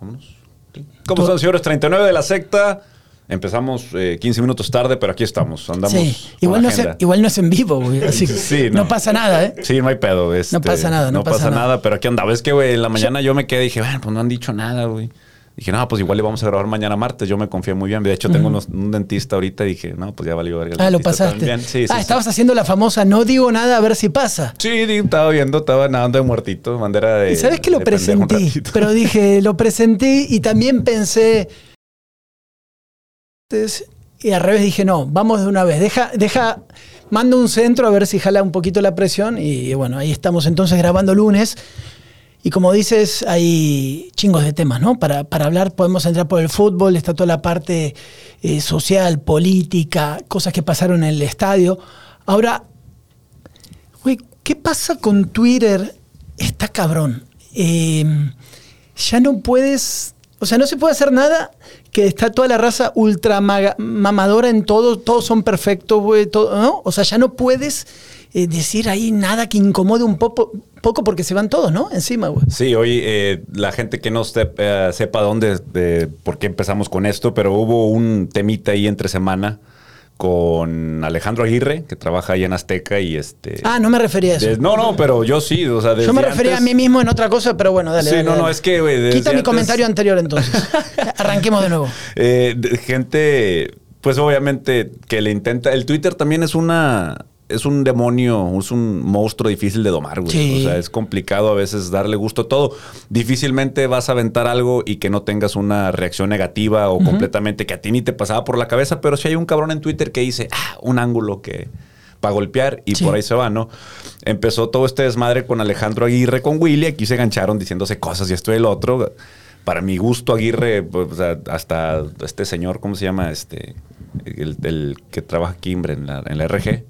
vámonos. ¿Cómo están, señores? 39 de la secta. Empezamos 15 eh, minutos tarde, pero aquí estamos. Andamos. Sí, igual, no es, igual no es en vivo, güey. Así sí, no. pasa nada, ¿eh? Sí, no hay pedo. Este, no pasa nada, no, pasa, nada. Pero aquí andaba. Es que, güey, en la mañana yo me quedé y dije, bueno, pues no han dicho nada, güey. Dije, no, pues igual le vamos a grabar mañana martes. Yo me confié muy bien. De hecho, tengo un dentista ahorita y dije, no, pues ya valió verga. Ah, lo pasaste. Sí, ah, estabas haciendo la famosa no digo nada a ver si pasa. Sí, estaba viendo, estaba nadando de muertito, bandera de. ¿Y sabes que lo presenté? Pero dije, lo presenté y también pensé. Y al revés dije, no, vamos de una vez. Deja, deja, mando un centro a ver si jala un poquito la presión. Y bueno, ahí estamos entonces grabando lunes. Y como dices, hay chingos de temas, ¿no? Para, para hablar podemos entrar por el fútbol, está toda la parte eh, social, política, cosas que pasaron en el estadio. Ahora, güey, ¿qué pasa con Twitter? Está cabrón. Em, ya no puedes, o sea, no se puede hacer nada que está toda la raza ultra mamadora en todo, todos son perfectos, güey, todo, ¿no? O sea, ya no puedes eh, decir ahí nada que incomode un poco, poco porque se van todos, ¿no? Encima, güey. Sí, hoy eh, la gente que no eh, sepa dónde, de, por qué empezamos con esto, pero hubo un temita ahí entre semana con Alejandro Aguirre, que trabaja ahí en Azteca y este... Ah, no me refería a eso. no, no, pero yo sí, o sea, Yo me refería a mí mismo en otra cosa, pero bueno, dale. Sí, no, no, es que... Quita mi comentario anterior entonces. Arranquemos de nuevo. gente, pues obviamente que le intenta... El Twitter también es una es un demonio, es un monstruo difícil de domar, güey. O sea, es complicado a veces darle gusto a todo. Difícilmente vas a aventar algo y que no tengas una reacción negativa o completamente que a ti ni te pasaba por la cabeza, pero si hay un cabrón en Twitter que dice, ah, un ángulo que para golpear y por ahí se va, ¿no? Empezó todo este desmadre con Alejandro Aguirre, con Willy, aquí se gancharon diciéndose cosas y esto y el otro. Para mi gusto, Aguirre, pues, hasta este señor, ¿cómo se llama? Este, el, que trabaja aquí en la, en la RG.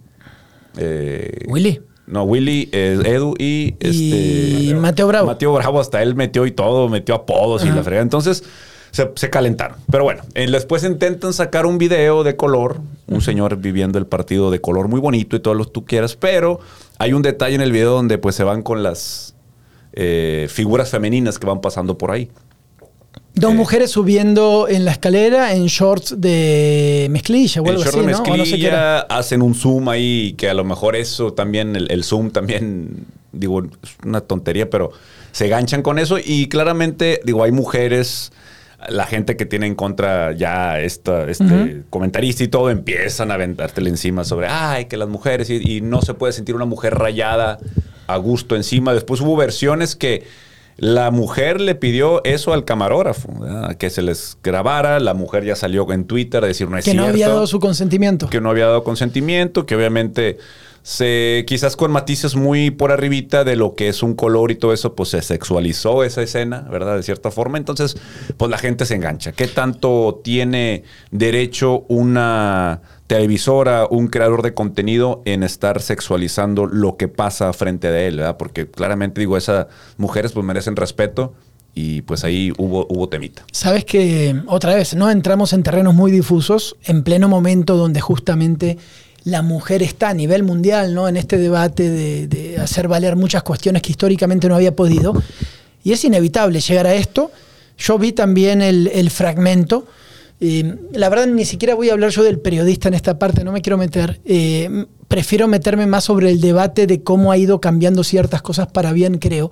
Eh, Willy. No, Willy, eh, Edu y, este, Mateo Bravo. Mateo Bravo, hasta él metió y todo, metió apodos y la fregada. Entonces se, calentaron. Pero bueno, eh, después intentan sacar un video de color, un señor viviendo el partido de color muy bonito y todo lo que tú quieras, pero hay un detalle en el video donde pues se van con las figuras femeninas que van pasando por ahí. Dos mujeres subiendo en la escalera en shorts de mezclilla o algo así, ¿no? mezclilla, hacen un zoom ahí, que a lo mejor eso también, el, zoom también, digo, es una tontería, pero se ganchan con eso y claramente, digo, hay mujeres la gente que tiene en contra ya esta, este comentarista y todo empiezan a aventártele encima sobre, ay, que las mujeres y, y, no se puede sentir una mujer rayada a gusto encima. Después hubo versiones que la mujer le pidió eso al camarógrafo, que se les grabara. La mujer ya salió en Twitter a decir no es que cierto. Que no había dado su consentimiento. Que no había dado consentimiento, que obviamente se quizás con matices muy por arribita de lo que es un color y todo eso, pues se sexualizó esa escena, ¿verdad? De cierta forma. Entonces, pues la gente se engancha. ¿Qué tanto tiene derecho una televisora, un creador de contenido en estar sexualizando lo que pasa frente de él, ¿verdad? Porque claramente digo, esas mujeres pues merecen respeto y pues ahí hubo, hubo temita. Sabes que otra vez, ¿no? Entramos en terrenos muy difusos, en pleno momento donde justamente la mujer está a nivel mundial, ¿no? En este debate de, hacer valer muchas cuestiones que históricamente no había podido. Y es inevitable llegar a esto. Yo vi también el, el fragmento la verdad, ni siquiera voy a hablar yo del periodista en esta parte, no me quiero meter. Eh, prefiero meterme más sobre el debate de cómo ha ido cambiando ciertas cosas para bien, creo.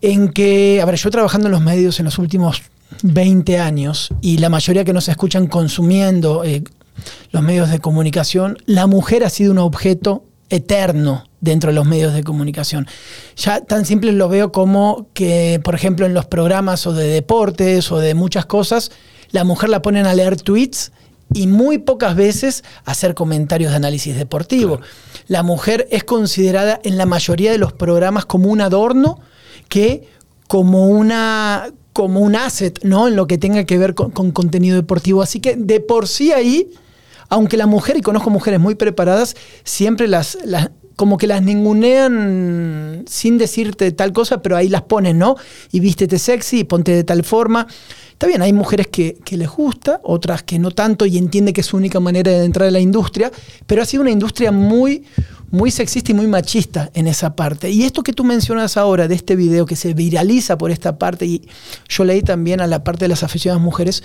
En que, a ver, yo trabajando en los medios en los últimos 20 años y la mayoría que nos escuchan consumiendo eh, los medios de comunicación, la mujer ha sido un objeto eterno dentro de los medios de comunicación. Ya tan simple lo veo como que, por ejemplo, en los programas o de deportes o de muchas cosas, la mujer la ponen a leer tweets y muy pocas veces hacer comentarios de análisis deportivo. La mujer es considerada en la mayoría de los programas como un adorno que como una como un asset, ¿no? En lo que tenga que ver con, con contenido deportivo. Así que de por sí ahí aunque la mujer, y conozco mujeres muy preparadas, siempre las, como que las ningunean sin decirte tal cosa, pero ahí las ponen, ¿no? Y vístete sexy, ponte de tal forma. Está bien, hay mujeres que, les gusta, otras que no tanto y entiende que es su única manera de entrar a la industria, pero ha sido una industria muy, muy sexista y muy machista en esa parte. Y esto que tú mencionas ahora de este video que se viraliza por esta parte, y yo leí también a la parte de las aficionadas mujeres,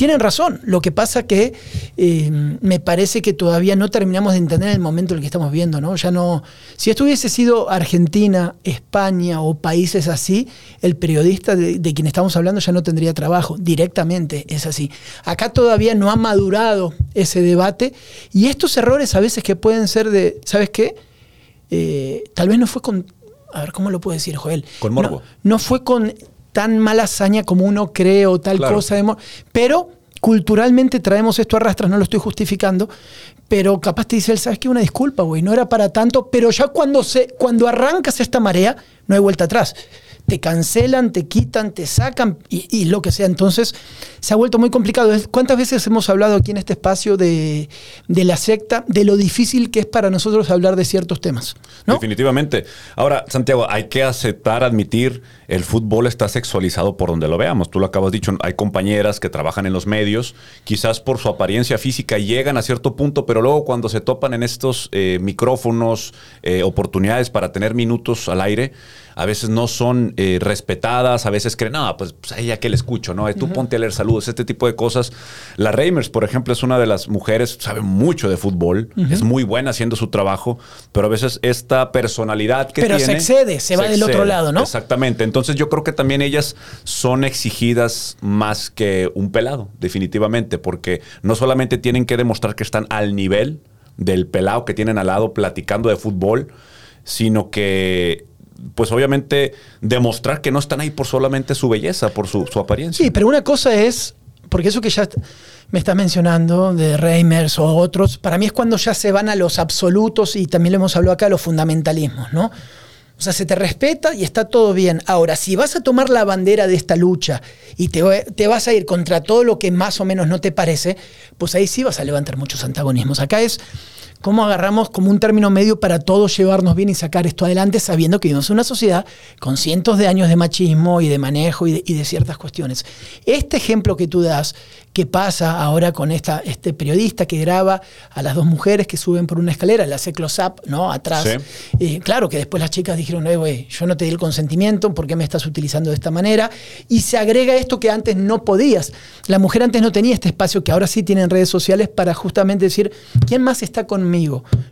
tienen razón. Lo que pasa que eh, me parece que todavía no terminamos de entender el momento en el que estamos viendo, ¿no? Ya no. Si esto hubiese sido Argentina, España o países así, el periodista de, de, quien estamos hablando ya no tendría trabajo. Directamente es así. Acá todavía no ha madurado ese debate. Y estos errores a veces que pueden ser de. ¿Sabes qué? Eh, tal vez no fue con. A ver, ¿cómo lo puedo decir, Joel? Con morbo. No, no fue con tan mala hazaña como uno cree o tal Claro. cosa. De pero culturalmente traemos esto a rastras, no lo estoy justificando, pero capaz te dice él, ¿sabes qué? Una disculpa, güey, no era para tanto, pero ya cuando, se, cuando arrancas esta marea, no hay vuelta atrás. Te cancelan, te quitan, te sacan y, y lo que sea. Entonces se ha vuelto muy complicado. ¿Cuántas veces hemos hablado aquí en este espacio de, de la secta, de lo difícil que es para nosotros hablar de ciertos temas? ¿no? Definitivamente. Ahora, Santiago, hay que aceptar, admitir, el fútbol está sexualizado por donde lo veamos. Tú lo acabas dicho, hay compañeras que trabajan en los medios, quizás por su apariencia física llegan a cierto punto, pero luego cuando se topan en estos eh, micrófonos, eh, oportunidades para tener minutos al aire, a veces no son eh, respetadas, a veces creen, no, pues, pues a ella que le escucho, ¿no? Tú ponte a leer saludos, este tipo de cosas. La Reimers, por ejemplo, es una de las mujeres, sabe mucho de fútbol, es muy buena haciendo su trabajo, pero a veces esta personalidad que Pero se tiene... excede, se va del otro lado, ¿no? Exactamente. Entonces yo creo que también ellas son exigidas más que un pelado, definitivamente, porque no solamente tienen que demostrar que están al nivel del pelado que tienen al lado platicando de fútbol, sino que, pues obviamente, demostrar que no están ahí por solamente su belleza, por su, su apariencia. Sí, pero una cosa es, porque eso que ya me estás mencionando de Reimers o otros, para mí es cuando ya se van a los absolutos y también lo hemos hablado acá, los fundamentalismos, ¿no? O sea, se te respeta y está todo bien. Ahora, si vas a tomar la bandera de esta lucha y te, te, vas a ir contra todo lo que más o menos no te parece, pues ahí sí vas a levantar muchos antagonismos. Acá es cómo agarramos como un término medio para todos llevarnos bien y sacar esto adelante, sabiendo que vivimos en una sociedad con cientos de años de machismo y de manejo y de, y de ciertas cuestiones. Este ejemplo que tú das, que pasa ahora con esta, este periodista que graba a las dos mujeres que suben por una escalera, le hace close-up, ¿no? Atrás. Sí. Eh, claro que después las chicas dijeron, eh, güey, yo no te di el consentimiento, ¿por qué me estás utilizando de esta manera? Y se agrega esto que antes no podías. La mujer antes no tenía este espacio que ahora sí tiene en redes sociales para justamente decir, ¿quién más está conmigo?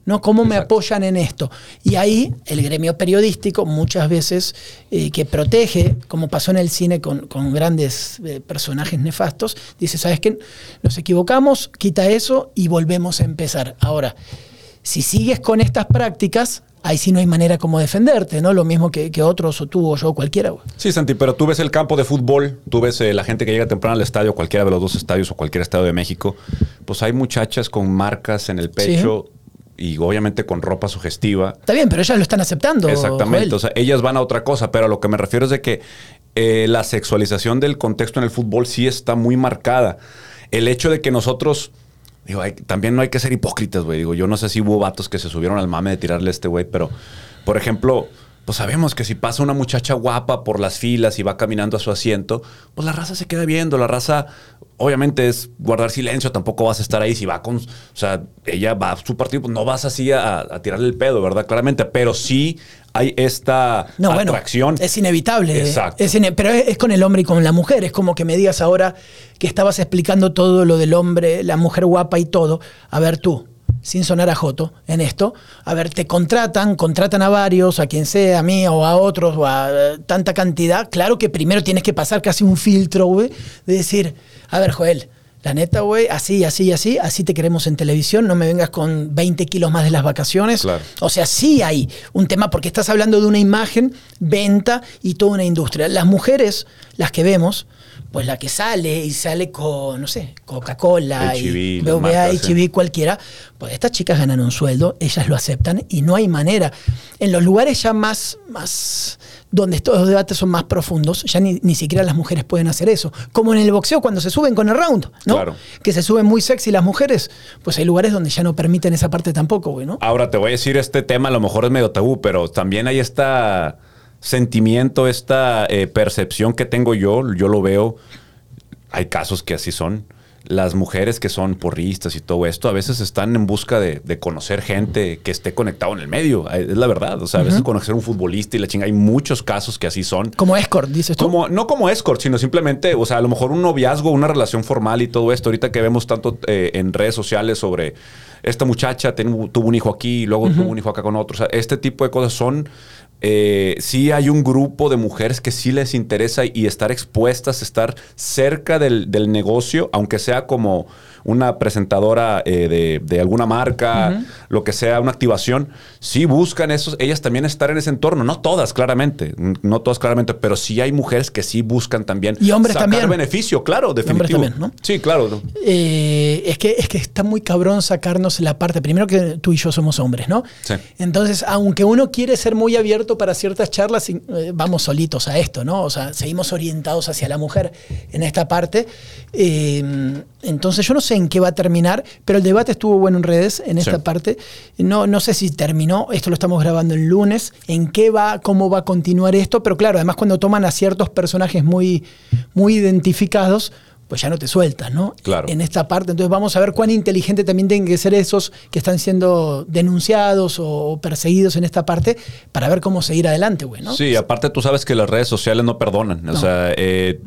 ¿No? ¿Cómo me apoyan en esto? Y ahí el gremio periodístico muchas veces eh, que protege, como pasó en el cine con, con grandes eh, personajes nefastos, dice, ¿sabes qué? Nos equivocamos, quita eso y volvemos a empezar. Ahora, si sigues con estas prácticas, ahí sí no hay manera como defenderte, ¿no? Lo mismo que, que otros, o tú, o yo, o cualquiera. güey. Sí, Santi, pero tú ves el campo de fútbol, tú ves eh, la gente que llega temprano al estadio, cualquiera de los dos estadios o cualquier estadio de México, pues hay muchachas con marcas en el pecho y obviamente con ropa sugestiva. Está bien, pero ellas lo están aceptando. Exactamente, Joel. o sea, ellas van a otra cosa, pero a lo que me refiero es de que eh, la sexualización del contexto en el fútbol sí está muy marcada. El hecho de que nosotros, digo, también no hay que ser hipócritas, güey. Digo, yo no sé si hubo vatos que se subieron al mame de tirarle a este güey, pero, por ejemplo, pues sabemos que si pasa una muchacha guapa por las filas y va caminando a su asiento, pues la raza se queda viendo, la raza obviamente es guardar silencio, tampoco vas a estar ahí si va con, o sea, ella va a su partido, pues no vas así a, a tirarle el pedo, ¿verdad? Claramente, pero sí hay esta No, bueno, atracción. es inevitable. Exacto. Es ine- pero es, es con el hombre y con la mujer. Es como que me digas ahora que estabas explicando todo lo del hombre, la mujer guapa y todo. A ver tú, sin sonar a Joto en esto, a ver, te contratan, contratan a varios, a quien sea, a mí o a otros, o a eh, tanta cantidad. Claro que primero tienes que pasar casi un filtro, güey, de decir, a ver, Joel. La neta, güey, así, así, así, así te queremos en televisión, no me vengas con 20 kilos más de las vacaciones. Claro. O sea, sí hay un tema porque estás hablando de una imagen, venta y toda una industria. Las mujeres, las que vemos, pues la que sale y sale con, no sé, Coca-Cola y BVA, cualquiera, pues estas chicas ganan un sueldo, ellas lo aceptan y no hay manera. En los lugares ya más, más donde estos debates son más profundos, ya ni, ni siquiera las mujeres pueden hacer eso. Como en el boxeo cuando se suben con el round, ¿no? Claro. Que se suben muy sexy las mujeres, pues hay lugares donde ya no permiten esa parte tampoco, güey, ¿no? Ahora te voy a decir, este tema a lo mejor es medio tabú, pero también hay esta sentimiento, esta eh, percepción que tengo yo, yo lo veo, hay casos que así son. las mujeres que son porristas y todo esto, a veces están en busca de, conocer gente que esté conectado en el medio. Es la verdad. O sea, a veces conocer un futbolista y la chinga. Hay muchos casos que así son. Como escort, dices tú. Como, no como escort, sino simplemente, o sea, a lo mejor un noviazgo, una relación formal y todo esto. Ahorita que vemos tanto eh, en redes sociales sobre esta muchacha tuvo un hijo aquí y luego tuvo un hijo acá con otro. O sea, este tipo de cosas son eh, sí hay un grupo de mujeres que sí les interesa y estar expuestas, estar cerca del, del negocio, aunque sea como una presentadora eh, de, alguna marca, lo que sea, una activación, sí buscan esos, ellas también estar en ese entorno. No todas, claramente, no todas claramente, pero sí hay mujeres que sí buscan también y hombres sacar también. beneficio, claro, definitivo. Hombres también, ¿no? Sí, claro. Eh, es, que, es que está muy cabrón sacarnos la parte, primero que tú y yo somos hombres, ¿no? Sí. Entonces, aunque uno quiere ser muy abierto para ciertas charlas, eh, vamos solitos a esto, ¿no? O sea, seguimos orientados hacia la mujer en esta parte. Entonces, yo no sé en qué va a terminar, pero el debate estuvo bueno en redes en esta parte. No, no sé si terminó, esto lo estamos grabando el lunes, en qué va, cómo va a continuar esto, pero claro, además cuando toman a ciertos personajes muy, muy identificados, pues ya no te sueltas, ¿no? Claro. En esta parte. Entonces vamos a ver cuán inteligente también tienen que ser esos que están siendo denunciados o perseguidos en esta parte para ver cómo seguir adelante, güey, ¿no? Sí, aparte tú sabes que las redes sociales no perdonan. O sea, eh,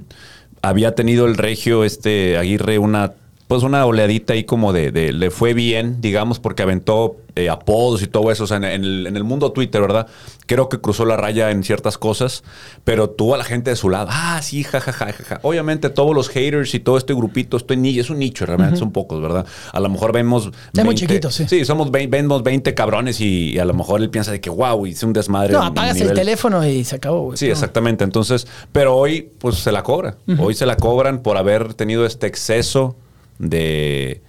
había tenido el regio este Aguirre una pues una oleadita ahí como de, de, le fue bien, digamos, porque aventó eh, apodos y todo eso, o sea, en, el, mundo Twitter, ¿verdad? Creo que cruzó la raya en ciertas cosas, pero tuvo a la gente de su lado. Ah, sí, jajaja, ja, Obviamente todos los haters y todo este grupito, esto es un nicho, realmente son pocos, ¿verdad? A lo mejor vemos... 20, muy chiquitos, sí. Sí, somos 20, vemos 20 cabrones y, a lo mejor él piensa de que, wow, hice un desmadre. No, apagas el teléfono y se acabó. Sí, exactamente. Entonces, pero hoy, pues se la cobra. Hoy se la cobran por haber tenido este exceso de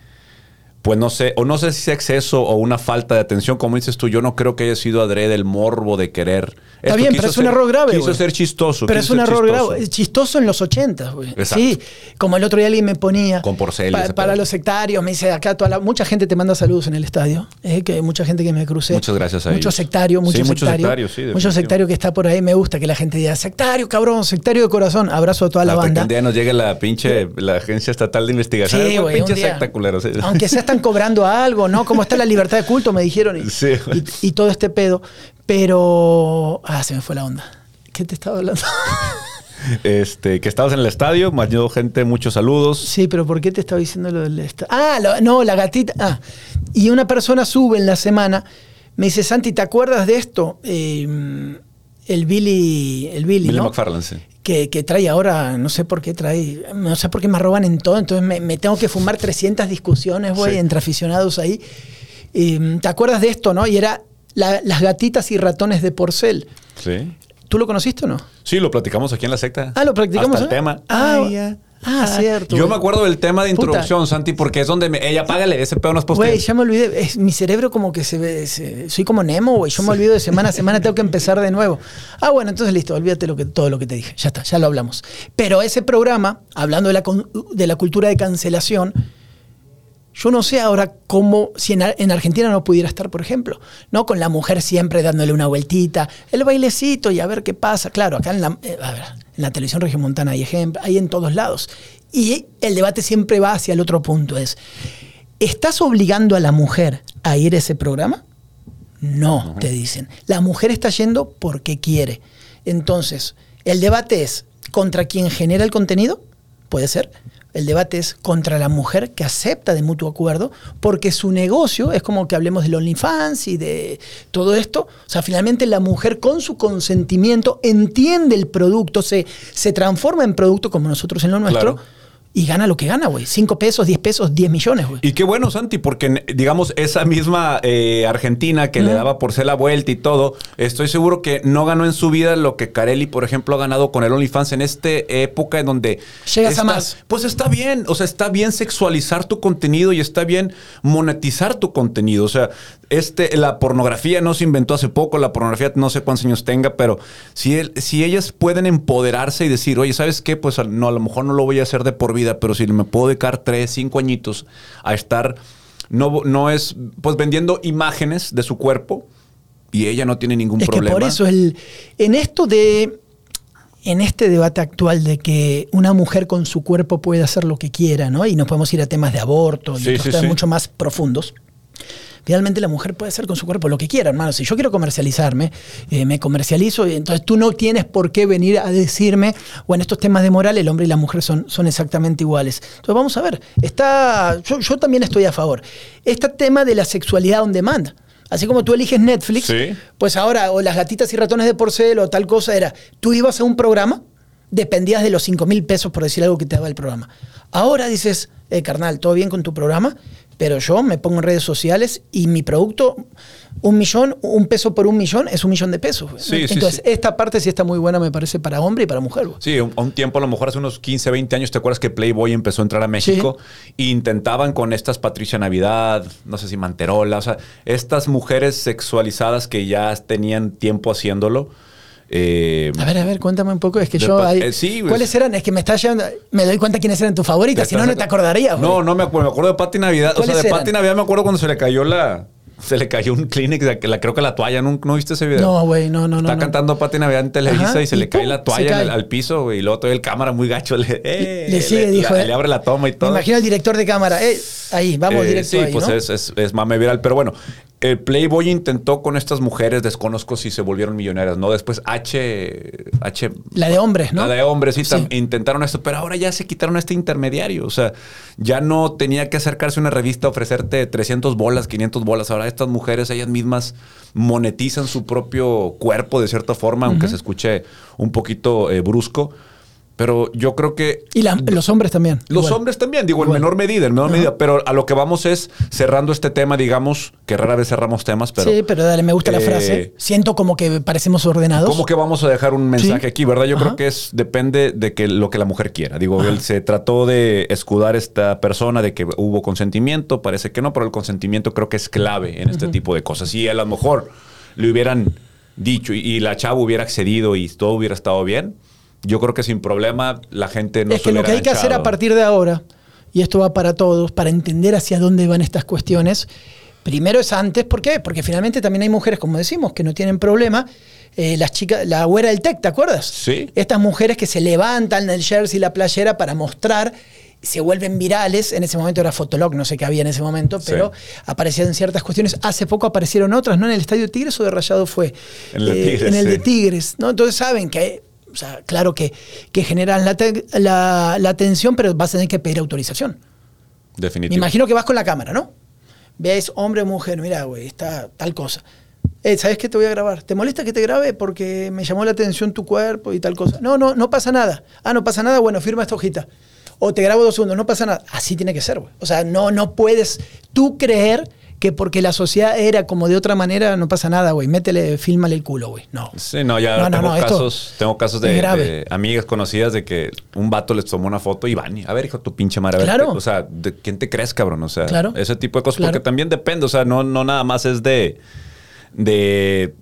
pues no sé, o no sé si es exceso o una falta de atención, como dices tú, yo no creo que haya sido adrede el morbo de querer. Está bien, pero es un error grave. Quiso ser chistoso. Pero es un error grave. Chistoso en los 80, güey. Sí, como el otro día alguien me ponía. Con porcel. para los sectarios, me dice acá toda la, mucha gente te manda saludos en el estadio. Eh, que mucha gente que me crucé. Muchas gracias a Mucho sectario, mucho sí, sectario. sí, mucho sectario que está por ahí. Me gusta que la gente diga, sectario, cabrón, sectario de corazón. Abrazo a toda la banda. Que un día nos llegue la pinche, la Agencia Estatal de Investigación. Sí, güey. Pinche secta Aunque sea están cobrando algo, ¿no? ¿Cómo está la libertad de culto? Me dijeron. Y, todo este pedo. Pero. Ah, se me fue la onda. ¿Qué te estaba hablando? Este, que estabas en el estadio, más gente, muchos saludos. Sí, pero ¿por qué te estaba diciendo lo del estadio? Ah, no, la gatita. Ah, y una persona sube en la semana, me dice, Santi, ¿te acuerdas de esto? Eh, el Billy, el Billy, Billy McFarland, sí que, trae ahora, no sé por qué trae, no sé por qué me roban en todo, entonces me, tengo que fumar 300 discusiones, güey, entre aficionados ahí. ¿Te acuerdas de esto, no? Y era las gatitas y ratones de porcel. Sí. ¿Tú lo conociste o no? Sí, lo platicamos aquí en la secta. Ah, lo platicamos. Hasta el tema. Ah, Ah, cierto. Yo me acuerdo del tema de introducción, Santi, porque es donde me, ella págale, ese pedo no es Güey, ya me olvidé. mi cerebro como que se ve. soy como Nemo, güey. Yo me olvido de semana a semana, tengo que empezar de nuevo. Ah, bueno, entonces listo, olvídate lo que, todo lo que te dije. Ya está, ya lo hablamos. Pero ese programa, hablando de la, de la cultura de cancelación, yo no sé ahora cómo, si en, Argentina no pudiera estar, por ejemplo, ¿no? Con la mujer siempre dándole una vueltita, el bailecito y a ver qué pasa. Claro, acá en la, eh, en la televisión regiomontana hay ejemplos, hay en todos lados. Y el debate siempre va hacia el otro punto, es, ¿estás obligando a la mujer a ir a ese programa? No, te dicen. La mujer está yendo porque quiere. Entonces, el debate es, ¿contra quién genera el contenido? Puede ser. El debate es contra la mujer que acepta de mutuo acuerdo, porque su negocio es como que hablemos del OnlyFans y de todo esto. O sea, finalmente la mujer con su consentimiento entiende el producto, se, se transforma en producto como nosotros en lo nuestro y gana lo que gana, güey. Cinco pesos, diez pesos, diez millones, güey. Y qué bueno, Santi, porque digamos, esa misma eh, Argentina que le daba por ser la vuelta y todo, estoy seguro que no ganó en su vida lo que Carelli, por ejemplo, ha ganado con el OnlyFans en esta época en donde... Llegas a más. Pues está bien, o sea, está bien sexualizar tu contenido y está bien monetizar tu contenido. O sea, este, la pornografía no se inventó hace poco, la pornografía no sé cuántos años tenga, pero si, si ellas pueden empoderarse y decir, oye, ¿sabes qué? Pues no, a lo mejor no lo voy a hacer de por vida pero si me puedo dedicar tres, cinco añitos a estar, no, no es, pues vendiendo imágenes de su cuerpo y ella no tiene ningún es problema. Que por eso, el, en esto de en este debate actual de que una mujer con su cuerpo puede hacer lo que quiera, ¿no? Y nos podemos ir a temas de aborto y otros temas mucho más profundos. Finalmente la mujer puede hacer con su cuerpo lo que quiera, hermano. Si yo quiero comercializarme, eh, me comercializo y entonces tú no tienes por qué venir a decirme, o en estos temas de moral el hombre y la mujer son, son exactamente iguales. Entonces vamos a ver, está, yo, yo también estoy a favor. Este tema de la sexualidad on demand. Así como tú eliges Netflix, pues ahora, o las gatitas y ratones de porcel o tal cosa, era, tú ibas a un programa, dependías de los 5 mil pesos, por decir algo que te daba el programa. Ahora dices, eh, carnal, todo bien con tu programa, pero yo me pongo en redes sociales y mi producto, un millón, un peso por un millón es un millón de pesos. Entonces, esta parte sí está muy buena, me parece, para hombre y para mujer. Sí, un, un, tiempo, a lo mejor hace unos 15, 20 años, ¿te acuerdas que Playboy empezó a entrar a México? E intentaban con estas Patricia Navidad, no sé si Manterola, o sea, estas mujeres sexualizadas que ya tenían tiempo haciéndolo eh, a ver, a ver, cuéntame un poco. Es que yo. Eh, ¿Cuáles eran? Es que me está llevando. Me doy cuenta quiénes eran tus favoritas, si no, no te acordarías. No, no me acuerdo. Me acuerdo de Pati Navidad. O sea, de Pati Navidad me acuerdo cuando se le cayó la se le cayó un Kleenex, la, creo que la toalla, ¿no, ¿no viste ese video? No, güey, no, no, Está cantando Pati Navidad en Televisa y se le cae la toalla al piso, güey, y luego todo el cámara muy gacho le, eh, le sigue, dijo. Le, abre la toma y todo. Me imagino al director de cámara, eh, ahí, vamos eh, directo Sí, pues es, es, es, mame viral, pero bueno, el Playboy intentó con estas mujeres, desconozco si se volvieron millonarias, ¿no? Después H... H la de hombres, ¿no? La de hombres, sí, intentaron esto, pero ahora ya se quitaron a este intermediario, o sea, ya no tenía que acercarse a una revista a ofrecerte 300 bolas, 500 bolas, ahora estas mujeres, ellas mismas monetizan su propio cuerpo de cierta forma, aunque se escuche un poquito eh, brusco. Pero yo creo que. Y los hombres también. Los hombres también, digo, en menor medida, en menor medida. Pero a lo que vamos es cerrando este tema, digamos, que rara vez cerramos temas, pero. Sí, pero dale, me gusta la eh, frase. Siento como que parecemos ordenados. Como que vamos a dejar un mensaje aquí, ¿verdad? Yo creo que es depende de que lo que la mujer quiera. Digo, él se trató de escudar esta persona de que hubo consentimiento, parece que no, pero el consentimiento creo que es clave en este tipo de cosas. Y a lo mejor le hubieran dicho y la chava hubiera accedido y todo hubiera estado bien yo creo que sin problema la gente no Es que lo que hay que hacer a partir de ahora, y esto va para todos, para entender hacia dónde van estas cuestiones, primero es antes, ¿por qué? Porque finalmente también hay mujeres, como decimos, que no tienen problema. Eh, las chicas, la güera del TEC, ¿te acuerdas? Sí. Estas mujeres que se levantan el jersey y la playera para mostrar se vuelven virales. En ese momento era Fotolog, no sé qué había en ese momento, pero aparecían ciertas cuestiones. Hace poco aparecieron otras, ¿no? En el Estadio Tigres o de Rayado fue. En, eh, el de Tigres, ¿no? Entonces saben que o sea, claro que, que generan la, la, atención, pero vas a tener que pedir autorización. Definitivamente. Me imagino que vas con la cámara, ¿no? Ves hombre o mujer, mira, güey, está tal cosa. Eh, ¿Sabes qué te voy a grabar? ¿Te molesta que te grabe? Porque me llamó la atención tu cuerpo y tal cosa. No, no, no pasa nada. Ah, no pasa nada, bueno, firma esta hojita. O te grabo dos segundos, no pasa nada. Así tiene que ser, güey. O sea, no, no puedes tú creer que porque la sociedad era como de otra manera, no pasa nada, güey. Métele, fílmale el culo, güey. No. Sí, no, ya tengo, casos, tengo casos de, amigas conocidas de que un vato les tomó una foto y van, a ver, hijo, tu pinche madre. Claro. o sea, ¿de quién te crees, cabrón? O sea, ese tipo de cosas. Porque también depende, o sea, no, no nada más es de, de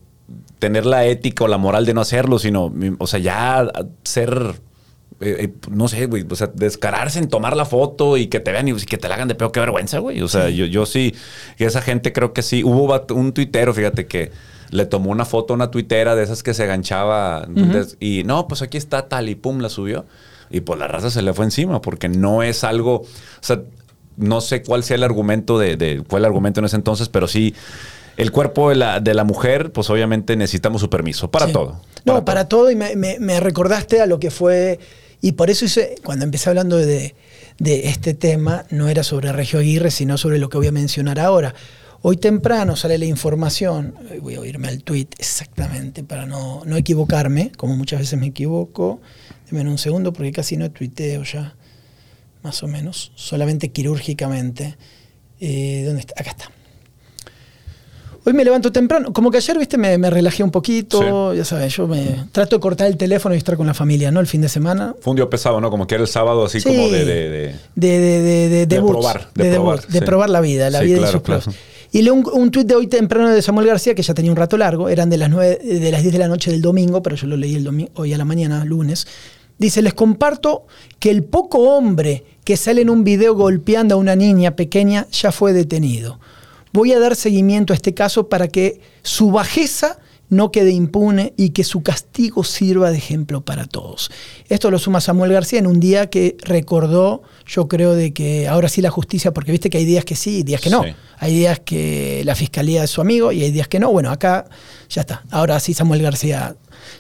tener la ética o la moral de no hacerlo, sino, o sea, ya ser eh, eh, no sé, güey, o sea, descararse en tomar la foto y que te vean y, que te la hagan de peor, qué vergüenza, güey. O sea, yo, yo sí, esa gente creo que sí. Hubo un tuitero, fíjate, que le tomó una foto a una tuitera de esas que se aganchaba y no, pues aquí está tal y pum, la subió. Y pues la raza se le fue encima porque no es algo, o sea, no sé cuál sea el argumento de, de el argumento en ese entonces, pero sí el cuerpo de la, de la, mujer, pues obviamente necesitamos su permiso para todo. no, para todo y me, me, recordaste a lo que fue y por eso hice, cuando empecé hablando de, este tema, no era sobre Regio Aguirre, sino sobre lo que voy a mencionar ahora. Hoy temprano sale la información, voy a irme al tweet exactamente para no, equivocarme, como muchas veces me equivoco. Deme un segundo porque casi no tuiteo ya, más o menos, solamente quirúrgicamente. Eh, ¿Dónde está? Acá está. Hoy me levanto temprano. Como que ayer, viste, me, relajé un poquito. Ya sabes, yo me trato de cortar el teléfono y estar con la familia, ¿no? El fin de semana. Fue un día pesado, ¿no? Como que era el sábado así como de... De, de, de, probar. De, probar, de probar la vida, la vida y sus claro. Y leo un, un tuit de hoy temprano de Samuel García, que ya tenía un rato largo, eran de las, 9, de las 10 de la noche del domingo, pero yo lo leí el domingo, hoy a la mañana, lunes. Dice, les comparto que el poco hombre que sale en un video golpeando a una niña pequeña ya fue detenido voy a dar seguimiento a este caso para que su bajeza no quede impune y que su castigo sirva de ejemplo para todos. Esto lo suma Samuel García en un día que recordó, yo creo, de que ahora sí la justicia, porque viste que hay días que sí y días que no. Hay días que la fiscalía es su amigo y hay días que no. Bueno, acá ya está. Ahora sí Samuel García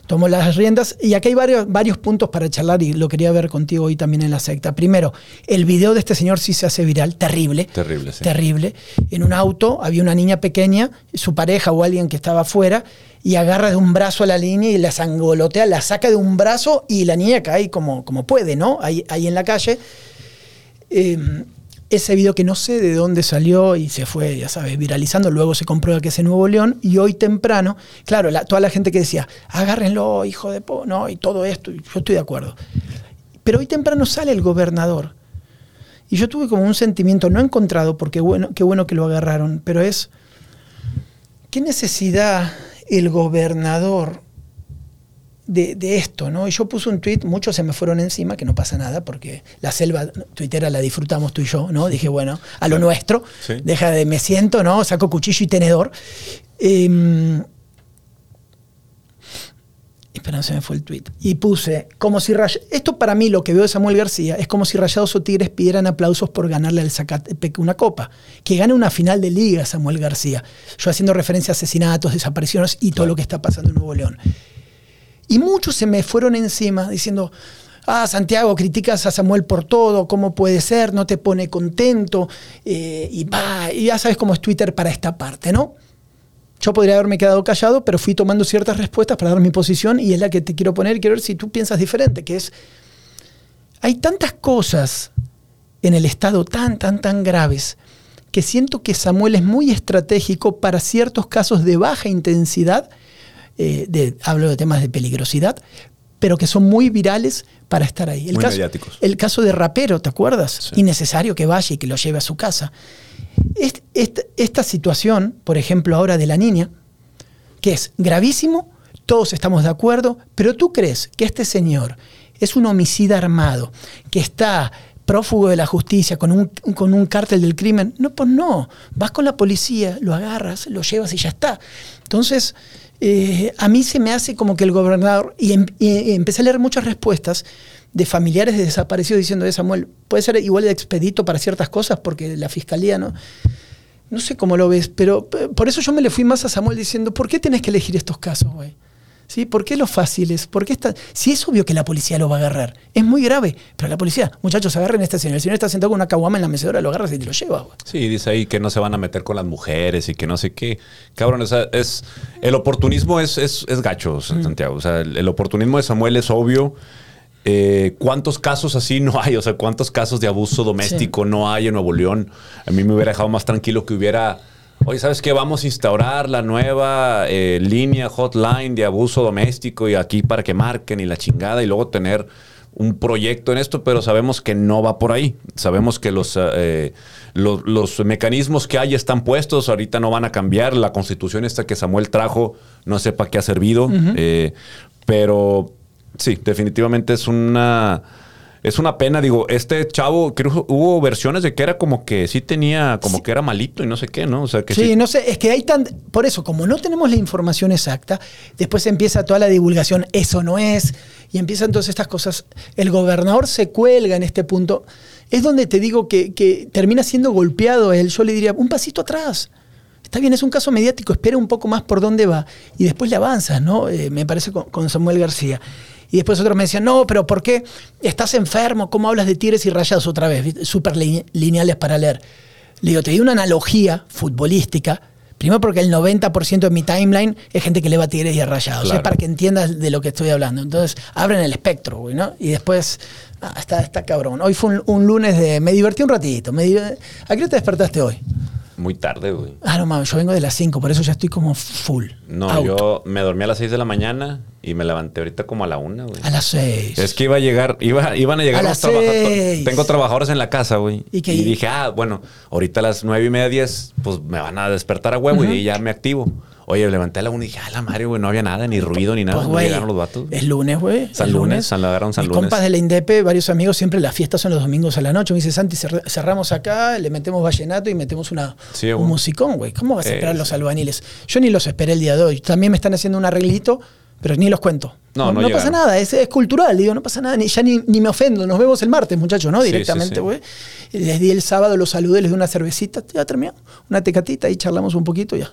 tomó las riendas. Y aquí hay varios, varios puntos para charlar y lo quería ver contigo hoy también en la secta. Primero, el video de este señor sí se hace viral, terrible. Terrible, sí. Terrible. En un auto había una niña pequeña, su pareja o alguien que estaba afuera, y agarra de un brazo a la niña y la sangolotea, la saca de un brazo y la niña cae como, como puede, ¿no? Ahí, ahí en la calle. Ese video que no sé de dónde salió y se fue, ya sabes, viralizando, luego se comprueba que es en Nuevo León y hoy temprano, claro, toda la gente que decía, agárrenlo, hijo de po, no, y todo esto, yo estoy de acuerdo. Pero hoy temprano sale el gobernador. Y yo tuve como un sentimiento no encontrado, porque bueno, qué bueno que lo agarraron, pero es, ¿qué necesidad el gobernador de, esto, ¿no? Y yo puse un tweet, muchos se me fueron encima, que no pasa nada, porque la selva tuitera la disfrutamos tú y yo, ¿no? Dije, bueno, a lo nuestro, deja de me siento, ¿no? Saco cuchillo y tenedor. Eh, espera, se me fue el tweet. Y puse, como si esto para mí lo que veo de Samuel García es como si Rayados o Tigres pidieran aplausos por ganarle al Zacatepec una copa. Que gane una final de liga Samuel García. Yo haciendo referencia a asesinatos, desapariciones y todo lo que está pasando en Nuevo León. Y muchos se me fueron encima diciendo, ah, Santiago, criticas a Samuel por todo, ¿cómo puede ser? No te pone contento. Eh, y, y ya sabes cómo es Twitter para esta parte, ¿no? Yo podría haberme quedado callado, pero fui tomando ciertas respuestas para dar mi posición y es la que te quiero poner. Quiero ver si tú piensas diferente, que es, hay tantas cosas en el Estado tan, tan, tan graves que siento que Samuel es muy estratégico para ciertos casos de baja intensidad eh, hablo de temas de peligrosidad, pero que son muy virales para estar ahí. El, caso, el caso de rapero, ¿te acuerdas? Innecesario que vaya y que lo lleve a su casa. esta, situación, por ejemplo, ahora de la niña, que es gravísimo, todos estamos de acuerdo, pero tú crees que este señor es un homicida armado, que está prófugo de la justicia, con un, con un cártel del crimen. No, pues no. Vas con la policía, lo agarras, lo llevas y ya está. Entonces, eh, a mí se me hace como que el gobernador, y, em, empecé a leer muchas respuestas de familiares de desaparecidos diciendo, de Samuel, puede ser igual de expedito para ciertas cosas porque la fiscalía no... No sé cómo lo ves, pero por eso yo me le fui más a Samuel diciendo, ¿por qué tenés que elegir estos casos, güey? ¿Sí? ¿Por qué los fáciles? ¿Por qué está? Si es obvio que la policía lo va a agarrar, es muy grave. Pero la policía, muchachos, agarren a este señor. El señor está sentado con una caguama en la mecedora, lo agarras y te lo lleva. Sí, dice ahí que no se van a meter con las mujeres y que no sé qué. Cabrón, es, el oportunismo es, es, gacho, mm. Santiago. O sea, el, oportunismo de Samuel es obvio. Eh, ¿Cuántos casos así no hay? O sea, ¿cuántos casos de abuso doméstico no hay en Nuevo León? A mí me hubiera dejado más tranquilo que hubiera Oye, ¿sabes qué? Vamos a instaurar la nueva eh, línea hotline de abuso doméstico y aquí para que marquen y la chingada y luego tener un proyecto en esto, pero sabemos que no va por ahí. Sabemos que los, eh, los, mecanismos que hay están puestos, ahorita no van a cambiar. La constitución esta que Samuel trajo, no sé para qué ha servido, eh, pero sí, definitivamente es una es una pena, digo, este chavo, creo hubo versiones de que era como que sí tenía, como que era malito y no sé qué, ¿no? O sea, que sí, no sé, es que hay tan, por eso, como no tenemos la información exacta, después empieza toda la divulgación, eso no es, y empiezan todas estas cosas. El gobernador se cuelga en este punto, es donde te digo que, termina siendo golpeado él, yo le diría, un pasito atrás. Está bien, es un caso mediático, espera un poco más por dónde va y después le avanzas, ¿no? Eh, me parece con Samuel García. Y después otros me decían, no, pero ¿por qué estás enfermo? ¿Cómo hablas de tigres y rayados otra vez? Súper lineales para leer. Le digo, te di una analogía futbolística. Primero porque el 90% de mi timeline es gente que le va a tigres y a rayados. Es para que entiendas de lo que estoy hablando. Entonces, abren el espectro, güey, ¿no? Y después, ah, está, está cabrón. Hoy fue un, lunes de... Me divertí un ratito. Me, ¿A qué te despertaste hoy? Muy tarde, güey. Ah, no mames, yo vengo de las 5, por eso ya estoy como full. No, yo me dormí a las 6 de la mañana y me levanté ahorita como a la 1, güey. A las 6. Es que iba a llegar, iba, iban a llegar a los trabajadores. Tengo trabajadores en la casa, güey. ¿Y, y dije, ah, bueno, ahorita a las 9 y media, 10, pues me van a despertar a huevo y ya me activo. Oye, levanté a la una y dije, ah, la madre, güey, no había nada, ni ruido, ni nada. Pues, güey, llegaron los vatos. Es lunes, güey. San es lunes, San agarraron San Mis lunes. compas de la Indepe, varios amigos, siempre las fiestas son los domingos a la noche. Me dice, Santi, cerr- cerramos acá, le metemos vallenato y metemos una, Sí, un güey. musicón, güey. ¿Cómo vas a Eh, esperar sí. los albaniles? Yo ni los esperé el día de hoy. También me están haciendo un arreglito, pero ni los cuento. No, no pasa nada, es, es cultural, digo, no pasa nada, ni, ya ni, ni me ofendo. Nos vemos el martes, muchachos, ¿no? Sí, sí, Directamente, sí. güey. Y Les di el sábado, los saludé, les di una cervecita, ya terminó. Una tecatita y charlamos un poquito, ya.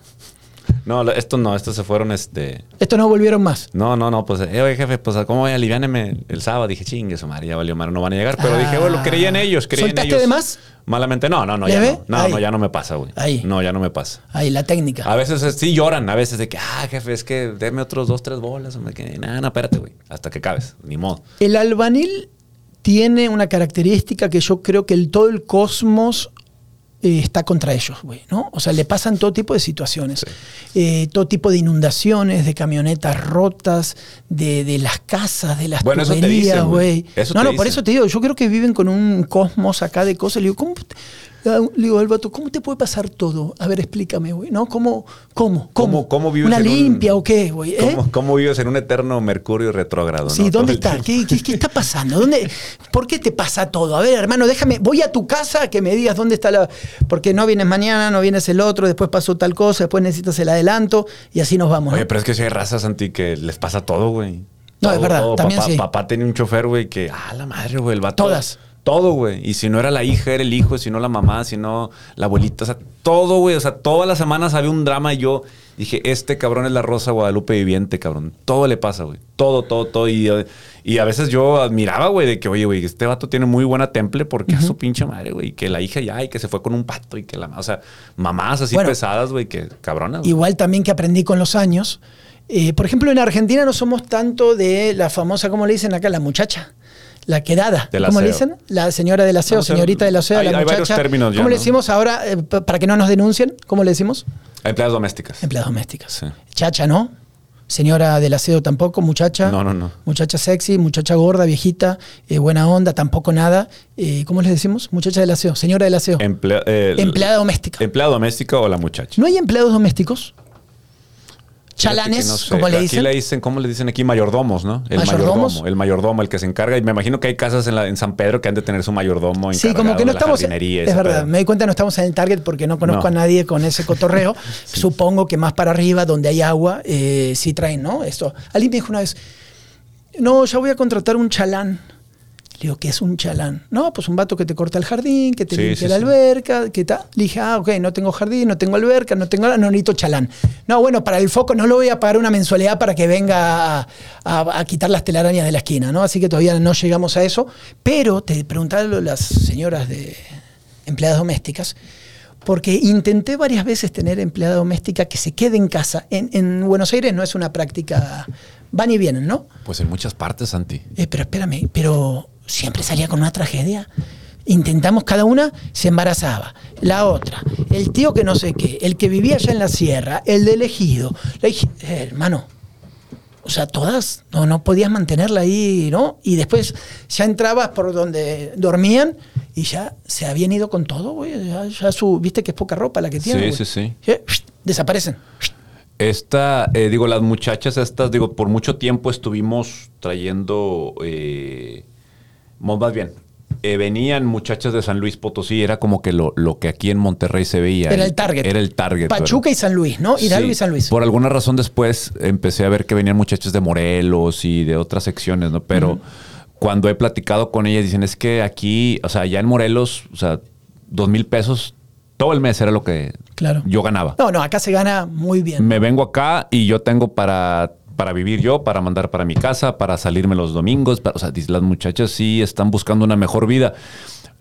No, estos no, estos se fueron, este... Estos no volvieron más. No, no, no, pues, eh, oye, jefe, pues, ¿cómo voy a aliviáneme el sábado? Dije, chingue, su madre, ya valió madre, no van a llegar. Pero Ah. dije, bueno, creía en ellos, creía en ¿Soltaste ellos. de más? Malamente, no, no, no, ya no. No, no, ya no me pasa, güey. Ahí. No, ya no me pasa. Ahí, la técnica. A veces eh, sí lloran, a veces de que, ah, jefe, es que deme otros dos, tres bolas. que, nada, no, espérate, güey. Hasta que cabes, ni modo. El albanil tiene una característica que yo creo que el, todo el cosmos eh, está contra ellos, güey, ¿no? O sea, le pasan todo tipo de situaciones. Eh, todo tipo de inundaciones, de camionetas rotas, de, de las casas, de las Bueno, tuberías, güey. No, no, por eso te digo, yo creo que viven con un cosmos acá de cosas. Le digo, ¿cómo? Te- Le digo al vato, ¿cómo te puede pasar todo? A ver, explícame, güey, ¿no? ¿Cómo? ¿Cómo? ¿Cómo- cómo vives ¿Una en un- limpia o qué, güey? ¿Eh? ¿Cómo, cómo vives en un eterno mercurio retrógrado? Sí, no? ¿dónde está? ¿Qué, qué, qué está pasando? ¿Dónde, ¿Por qué te pasa todo? A ver, hermano, déjame, voy a tu casa que me digas dónde está la... Porque no vienes mañana, no vienes el otro, después pasó tal cosa, después necesitas el adelanto y así nos vamos. ¿no? Oye, pero es que si hay razas, Santi, que les pasa todo, güey. No, Todo, es verdad, todo. también papá, sí. Papá tenía un chofer, güey, que, ah, la madre, güey, el vato. Todas. Todo, güey. Y si no era la hija, era el hijo. Si no la mamá, si no la abuelita. O sea, todo, güey. O sea, todas las semanas había un drama y yo dije, este cabrón es la Rosa Guadalupe viviente, cabrón. Todo le pasa, güey. Todo, todo, todo. Y, y a veces yo admiraba, güey, de que, oye, güey, este vato tiene muy buena temple porque a su pinche madre, güey. Y que la hija ya, y que se fue con un pato y que la... O sea, mamás así Bueno. pesadas, güey, que cabronas. Igual también que aprendí con los años. eh, por ejemplo, en Argentina no somos tanto de la famosa, ¿cómo le dicen acá? La muchacha. La quedada. ¿Cómo le dicen? La señora del aseo, No, señorita del aseo, hay- la hay muchacha. varios términos ya, ¿Cómo le ¿no? decimos ahora, eh, pa- para que no nos denuncien? ¿Cómo le decimos? Empleadas domésticas. Empleadas domésticas. Sí. Chacha, ¿no? Señora del aseo tampoco, muchacha. No, no, no. Muchacha sexy, muchacha gorda, viejita, eh, buena onda, tampoco nada. Eh, ¿Cómo les decimos? Muchacha del aseo, señora del aseo. Emplea- eh, Empleada doméstica. Empleada doméstica o la muchacha. ¿No hay empleados domésticos? Chalanes, no sé. como le Aquí dicen. le dicen, ¿cómo le dicen aquí? Mayordomos, ¿no? El ¿Mayordomos? mayordomo. El mayordomo, el que se encarga. Y me imagino que hay casas en, la- en San Pedro que han de tener su mayordomo Sí, como que no estamos. Es verdad, pedo. me doy cuenta no estamos en el target porque no conozco No. a nadie con ese cotorreo. Supongo que más para arriba, donde hay agua, eh, sí traen, ¿no? Esto. Alguien me dijo una vez, no, ya voy a contratar un chalán. Le digo, ¿qué es un chalán? No, pues un vato que te corta el jardín, que te Sí, limpia sí, la sí. alberca, que tal. Le dije, ah, ok, no tengo jardín, no tengo alberca, no tengo no necesito chalán. No, bueno, para el foco no lo voy a pagar una mensualidad para que venga a, a- a quitar las telarañas de la esquina, ¿no? Así que todavía no llegamos a eso. Pero te preguntaron las señoras de empleadas domésticas, porque intenté varias veces tener empleada doméstica que se quede en casa. En, en Buenos Aires no es una práctica, van y vienen, ¿no? Pues en muchas partes, Santi. Eh, pero espérame, pero siempre salía con una tragedia. Intentamos cada una, se embarazaba. La otra, el tío que no sé qué, el que vivía allá en la sierra, el de elegido. La eh, hermano, o sea, todas, no, no podías mantenerla ahí, ¿no? Y después ya entrabas por donde dormían y ya se habían ido con todo, güey. Ya, ya su, viste que es poca ropa la que tienen. Sí, sí, Eh, Desaparecen. Esta, eh, digo, las muchachas estas, digo, por mucho tiempo estuvimos trayendo, eh, más bien, eh, venían muchachas de San Luis Potosí, era como que lo, lo que aquí en Monterrey se veía. Era el target. Era el target. Pachuca y San Luis, ¿no? Hidalgo Sí. y San Luis. Por alguna razón después empecé a ver que venían muchachos de Morelos y de otras secciones, ¿no? Pero cuando he platicado con ellas, dicen, es que aquí, o sea, ya en Morelos, o sea, dos mil pesos todo el mes era lo que Claro. yo ganaba. No, no, acá se gana muy bien. Me vengo acá y yo tengo para, para vivir yo, para mandar para mi casa, para salirme los domingos. para- o sea, las muchachas sí están buscando una mejor vida.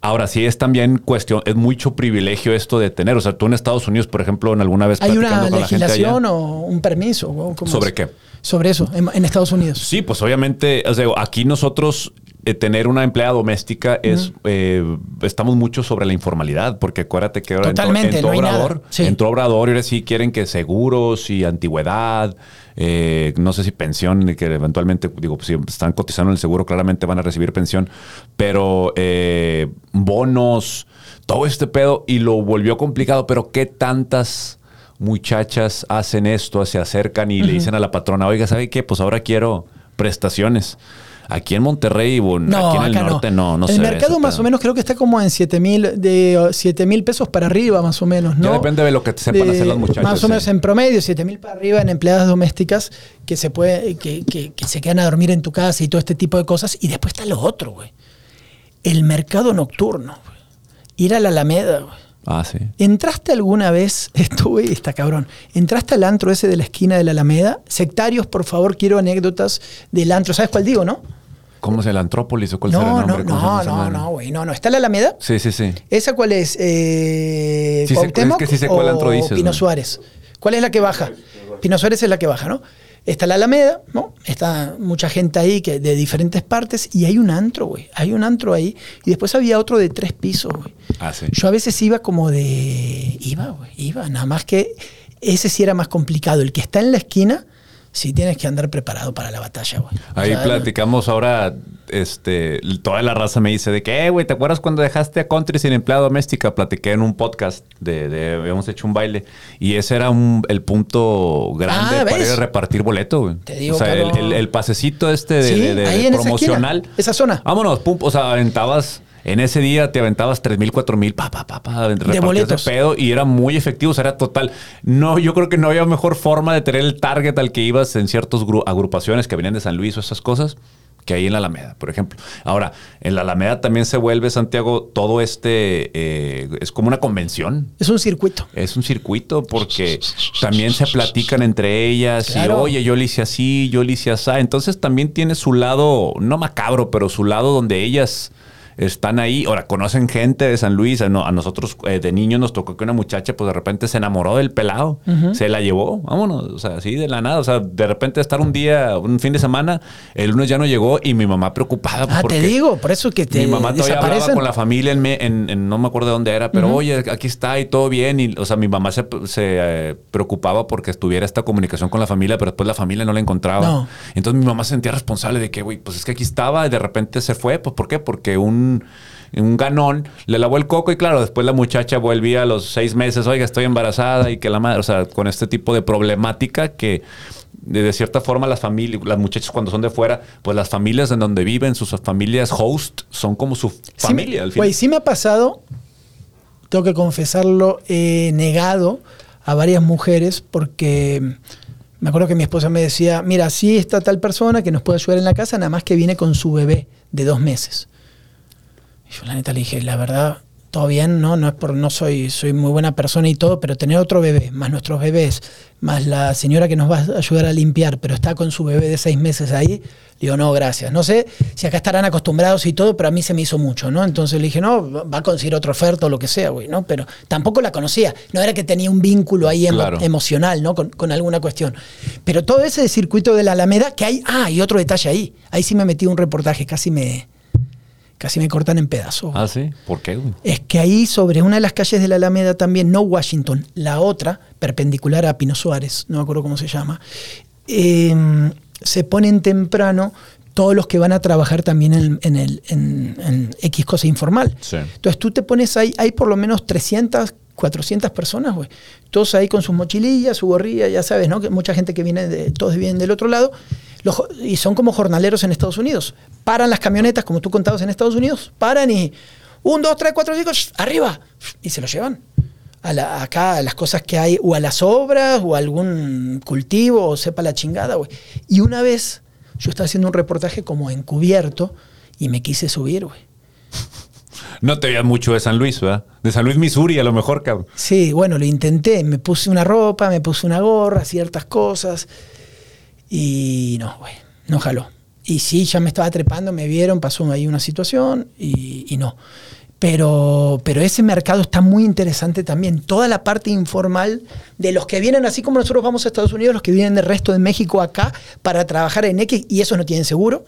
Ahora sí es también cuestión, es mucho privilegio esto de tener. O sea, tú en Estados Unidos, por ejemplo, en alguna vez ¿Hay una platicando con la gente allá- legislación o un permiso? ¿Sobre es? qué? Sobre eso, en, en Estados Unidos. Sí, pues obviamente, o sea, aquí nosotros eh, tener una empleada doméstica es, eh, estamos mucho sobre la informalidad, porque acuérdate que ahora Totalmente, hay nada. Obrador, Sí. entró Obrador y ahora sí quieren que seguros y antigüedad, eh, no sé si pensión, que eventualmente, digo, pues, si están cotizando en el seguro, claramente van a recibir pensión, pero eh, bonos, todo este pedo, y lo volvió complicado, pero ¿qué tantas muchachas hacen esto, se acercan y le dicen a la patrona, oiga, ¿sabe qué? Pues ahora quiero prestaciones. Aquí en Monterrey o aquí en el norte no, no, El mercado más o menos creo que está como en 7 mil, de 7 mil pesos para arriba más o menos, ¿no? Ya depende de lo que sepan hacer las muchachas. Más o menos en promedio, 7 mil para arriba en empleadas domésticas que se puede, que, que, se quedan a dormir en tu casa y todo este tipo de cosas. Y después está lo otro, güey. El mercado nocturno, güey. Ir a la Alameda, güey. Ah, sí. ¿Entraste alguna vez, estuve, está cabrón, entraste al antro ese de la esquina de la Alameda? Sectarios, por favor, quiero anécdotas del antro. ¿Sabes cuál digo, no? ¿Cómo es el Antrópolis o cuál no, será el nombre? No, no, no, no, güey. No, no. ¿Está la Alameda? Sí, sí, sí. ¿Esa cuál es? Eh, sí, es que sí sé cuál antro dices. Pino Suárez. ¿Cuál es la que baja? Pino Suárez es la que baja, ¿no? Está la Alameda, ¿no? Está mucha gente ahí que de diferentes partes y hay un antro, güey. Hay un antro ahí y después había otro de tres pisos, güey. Ah, sí. Yo a veces iba como de... Iba, güey, iba. Nada más que ese sí era más complicado. El que está en la esquina sí tienes que andar preparado para la batalla, güey. Ahí platicamos ahora, este, toda la raza me dice de que, eh, güey, ¿te acuerdas cuando dejaste a Country sin empleada doméstica? Platiqué en un podcast de, de habíamos hecho un baile y ese era un, el punto grande ah, para ir a repartir boleto, güey. Te digo, o sea, el, el, pasecito este de, de promocional. Esa, zona. Vámonos, pum, o sea, aventabas en ese día te aventabas 3 mil, 4 mil, pa, pa, pa, pa, de boletos. pedo y era muy efectivo, o sea, era total. No, yo creo que no había mejor forma de tener el target al que ibas en ciertas agrupaciones que venían de San Luis o esas cosas que ahí en la Alameda, por ejemplo. Ahora, en la Alameda también se vuelve, Santiago, todo este, eh, es como una convención. Es un circuito. Es un circuito porque también se platican entre ellas y, oye, yo le hice así, yo le hice así. Entonces también tiene su lado, no macabro, pero su lado donde ellas están ahí. Ahora, conocen gente de San Luis. A, nosotros eh, de niños nos tocó que una muchacha, pues de repente se enamoró del pelado. Se la llevó, vámonos. O sea, así de la nada. O sea, de repente estar un día, un fin de semana, el lunes ya no llegó y mi mamá preocupada. Ah, te digo, por eso que te. Mi mamá todavía hablaba con la familia en, no me acuerdo de dónde era, pero oye, aquí está y todo bien. Y, o sea, mi mamá se, eh, preocupaba porque estuviera esta comunicación con la familia, pero después la familia no la encontraba. Entonces mi mamá se sentía responsable de que, güey, pues es que aquí estaba y de repente se fue. Pues, ¿por qué? Porque un un, ganón, le lavó el coco y claro, después la muchacha volvía a los seis meses, oiga, estoy embarazada y que la madre, o sea, con este tipo de problemática que de, cierta forma las familias, las muchachas cuando son de fuera, pues las familias en donde viven, sus familias host, son como su familia. al final. sí me ha pasado, tengo que confesarlo, he negado a varias mujeres porque... Me acuerdo que mi esposa me decía, mira, sí está tal persona que nos puede ayudar en la casa, nada más que viene con su bebé de dos meses. Y yo la neta le dije, la verdad, todo bien, ¿no? No es por, no soy, soy muy buena persona y todo, pero tener otro bebé, más nuestros bebés, más la señora que nos va a ayudar a limpiar, pero está con su bebé de seis meses ahí, digo, no, gracias. No sé si acá estarán acostumbrados y todo, pero a mí se me hizo mucho, ¿no? Entonces le dije, no, va a conseguir otra oferta o lo que sea, güey, ¿no? Pero tampoco la conocía, no era que tenía un vínculo ahí emocional, ¿no? Con, con, alguna cuestión. Pero todo ese circuito de la Alameda, que hay, ah, y otro detalle ahí, ahí sí me metí un reportaje, casi me casi me cortan en pedazos. Ah, sí, ¿por qué? Es que ahí sobre una de las calles de la Alameda también, no Washington, la otra, perpendicular a Pino Suárez, no me acuerdo cómo se llama, em, se ponen temprano todos los que van a trabajar también en, el, en, X cosa informal. Entonces tú te pones ahí, hay por lo menos 300, 400 personas, güey. Todos ahí con sus mochilillas, su gorrilla, ya sabes, ¿no? Que mucha gente que viene de, todos vienen del otro lado y son como jornaleros en Estados Unidos. Paran las camionetas, como tú contabas en Estados Unidos, paran y un, dos, tres, cuatro, cinco, arriba, y se lo llevan. A acá, a las cosas que hay, o a las obras, o a algún cultivo, o sepa la chingada, güey. Y una vez yo estaba haciendo un reportaje como encubierto y me quise subir, güey. No te veías mucho de San Luis, ¿verdad? De San Luis, Missouri, a lo mejor, cabrón. Sí, bueno, lo intenté. Me puse una ropa, me puse una gorra, ciertas cosas. Y no, güey, no jaló. Y sí, ya me estaba trepando, me vieron, pasó ahí una situación y, no. Pero, pero ese mercado está muy interesante también. Toda la parte informal de los que vienen, así como nosotros vamos a Estados Unidos, los que vienen del resto de México acá para trabajar en X y esos no tienen seguro.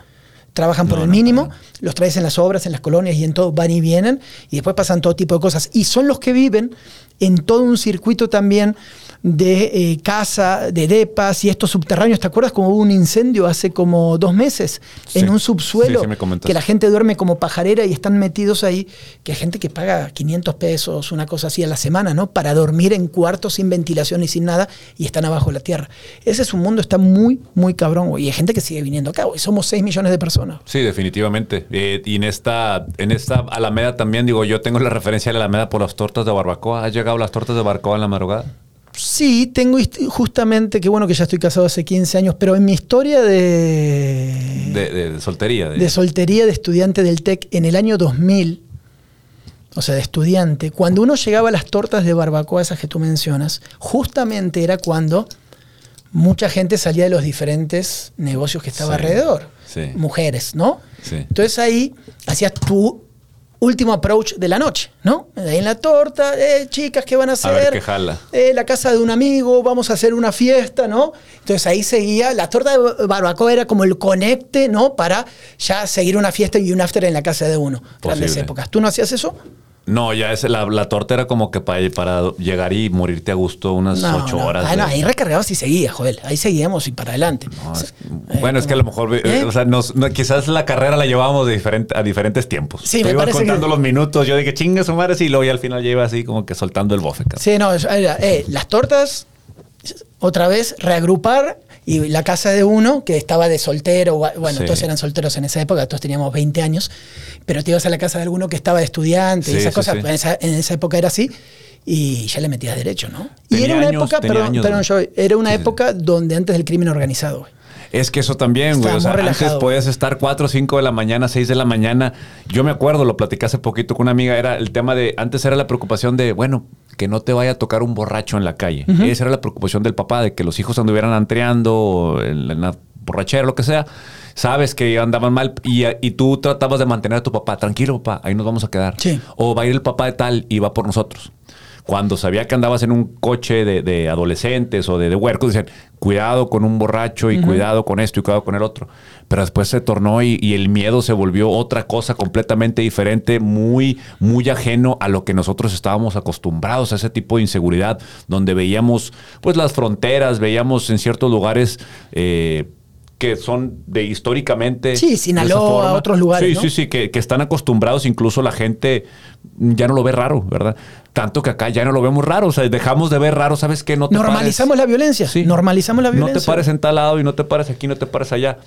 Trabajan por el mínimo, los traes en las obras, en las colonias y en todo, van y vienen y después pasan todo tipo de cosas. Y son los que viven en todo un circuito también de eh, casa, de depas y estos subterráneos. ¿Te acuerdas como hubo un incendio hace como dos meses en un subsuelo que la gente duerme como pajarera y están metidos ahí? Que hay gente que paga 500 pesos, una cosa así a la semana, ¿no? Para dormir en cuartos sin ventilación y sin nada y están abajo de la tierra. Ese es un mundo, está muy, muy cabrón, Y hay gente que sigue viniendo acá, güey. Somos 6 millones de personas. Sí, definitivamente. Eh, y en esta, en esta Alameda también, digo, yo tengo la referencia a la Alameda por las tortas de barbacoa. ¿Has llegado las tortas de barbacoa en la madrugada? Sí, tengo justamente, qué bueno que ya estoy casado hace 15 años, pero en mi historia de... De, soltería. De... soltería de estudiante del TEC en el año 2000, o sea, de estudiante, cuando uno llegaba a las tortas de barbacoa, esas que tú mencionas, justamente era cuando mucha gente salía de los diferentes negocios que estaba alrededor. Mujeres, ¿no? Entonces ahí hacías tú último approach de la noche, ¿no? Ahí en la torta, eh, chicas, ¿qué van a hacer? A ver qué jala. Eh, la casa de un amigo, vamos a hacer una fiesta, ¿no? Entonces ahí seguía, la torta de barbacoa era como el conecte, ¿no? Para ya seguir una fiesta y un after en la casa de uno. Grandes épocas. ¿Tú no hacías eso? No, ya es la, la, torta era como que para, para llegar y morirte a gusto unas ocho horas. Ah, no, ahí recargabas y seguías, Joel. Ahí seguíamos y para adelante. bueno, es que a lo mejor, ¿Eh? o sea, quizás la carrera la llevábamos de diferente, a diferentes tiempos. Sí, me ibas contando los minutos. Yo dije, chinga su madre, y luego y al final ya iba así como que soltando el bofe. Sí, no, eh, las tortas, otra vez, reagrupar y la casa de uno que estaba de soltero, bueno, todos eran solteros en esa época, todos teníamos 20 años, pero te ibas a la casa de alguno que estaba de estudiante y esas cosas, en esa, en esa época era así y ya le metías derecho, ¿no? y era una época, perdón, perdón yo, era una época donde antes del crimen organizado, Es que eso también, güey. O sea, antes podías estar 4 o 5 de la mañana, 6 de la mañana. Yo me acuerdo, lo platicé hace poquito con una amiga, era el tema de, antes era la preocupación de, bueno, que no te vaya a tocar un borracho en la calle. Esa era la preocupación del papá, de que los hijos anduvieran antreando o en la borrachera, lo que sea. Sabes que andaban mal y, y, tú tratabas de mantener a tu papá. Tranquilo, papá, ahí nos vamos a quedar. O va a ir el papá de tal y va por nosotros cuando sabía que andabas en un coche de, adolescentes o de, de, huercos, decían, cuidado con un borracho y cuidado con esto y cuidado con el otro. Pero después se tornó y, el miedo se volvió otra cosa completamente diferente, muy, muy ajeno a lo que nosotros estábamos acostumbrados, a ese tipo de inseguridad, donde veíamos pues las fronteras, veíamos en ciertos lugares... Eh, que son de históricamente. Sí, Sinaloa, otros lugares. Sí, sí, sí, que, que, están acostumbrados, incluso la gente ya no lo ve raro, ¿verdad? Tanto que acá ya no lo vemos raro, o sea, dejamos de ver raro, ¿sabes qué? No Normalizamos la violencia. Sí. Normalizamos la violencia. No te pares en tal lado y no te pares aquí, no te pares allá.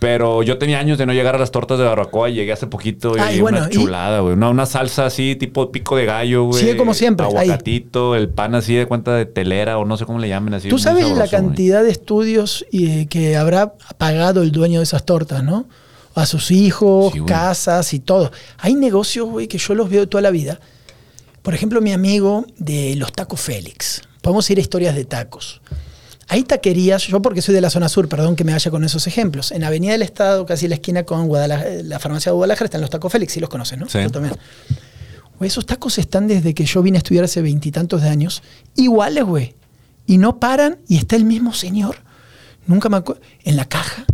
Pero yo tenía años de no llegar a las tortas de barbacoa y llegué hace poquito y una chulada, güey. Una, salsa así, tipo pico de gallo, güey. Sigue como siempre. Aguacatito, el pan así de cuenta de telera o no sé cómo le llamen así. Tú sabes la cantidad de estudios eh, que habrá pagado el dueño de esas tortas, ¿no? A sus hijos, casas y todo. Hay negocios, güey, que yo los veo toda la vida. Por ejemplo, mi amigo de los tacos Félix. Podemos ir a historias de tacos. Hay taquerías, yo porque soy de la zona sur, perdón que me vaya con esos ejemplos. En Avenida del Estado, casi la esquina con la farmacia de Guadalajara, están los tacos Félix, sí los conoces, ¿no? Sí. Yo también. esos tacos están desde que yo vine a estudiar hace veintitantos de años, iguales, güey. Y no paran y está el mismo señor. Nunca me acuerdo. En la caja.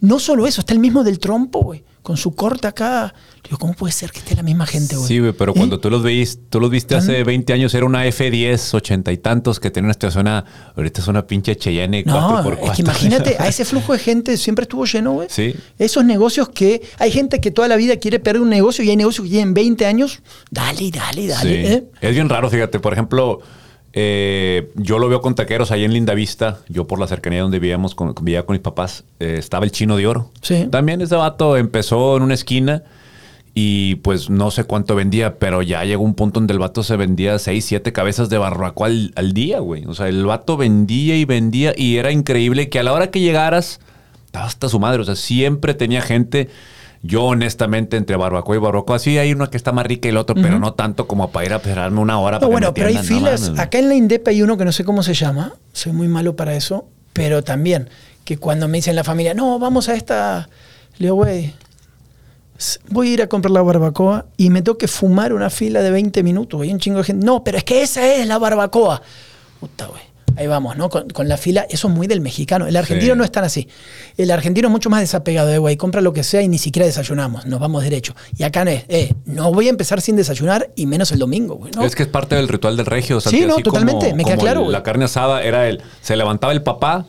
No solo eso, está el mismo del trompo, güey con su corte acá. Digo, ¿cómo puede ser que esté la misma gente, güey? Sí, güey, pero cuando ¿Eh? tú los veis, tú los viste hace 20 años, era una F10, ochenta y tantos, que tenía una estación, ahorita es una pinche Cheyenne no, 4x4. Es que imagínate, a ese flujo de gente siempre estuvo lleno, güey. Sí. Esos negocios que hay gente que toda la vida quiere perder un negocio y hay negocios que llevan 20 años, dale, dale, dale. Sí. ¿eh? Es bien raro, fíjate, por ejemplo... Eh, yo lo veo con taqueros ahí en Linda Vista. Yo por la cercanía donde vivíamos con, vivía con mis papás, eh, estaba el chino de oro. Sí. También ese vato empezó en una esquina y pues no sé cuánto vendía, pero ya llegó un punto donde el vato se vendía seis, siete cabezas de barbacoa al, día, güey. O sea, el vato vendía y vendía y era increíble que a la hora que llegaras, estaba hasta su madre. O sea, siempre tenía gente yo, honestamente, entre barbacoa y barbacoa, sí hay uno que está más rica y el otro, pero no tanto como para ir a esperarme una hora. No, bueno, pero hay filas. Acá en la Indepa hay uno que no sé cómo se llama. Soy muy malo para eso. Pero también, que cuando me dicen la familia, no, vamos a esta. Le digo, güey, voy a ir a comprar la barbacoa y me tengo que fumar una fila de 20 minutos. Hay un chingo de gente. No, pero es que esa es la barbacoa. Puta, güey. Ahí vamos, ¿no? Con, la fila, eso es muy del mexicano. El argentino no es tan así. El argentino es mucho más desapegado de, güey, compra lo que sea y ni siquiera desayunamos, nos vamos derecho. Y acá no es, eh, no voy a empezar sin desayunar y menos el domingo, güey. Es que es parte del ritual del regio. O sí, no, totalmente, me queda claro. la carne asada era el, se levantaba el papá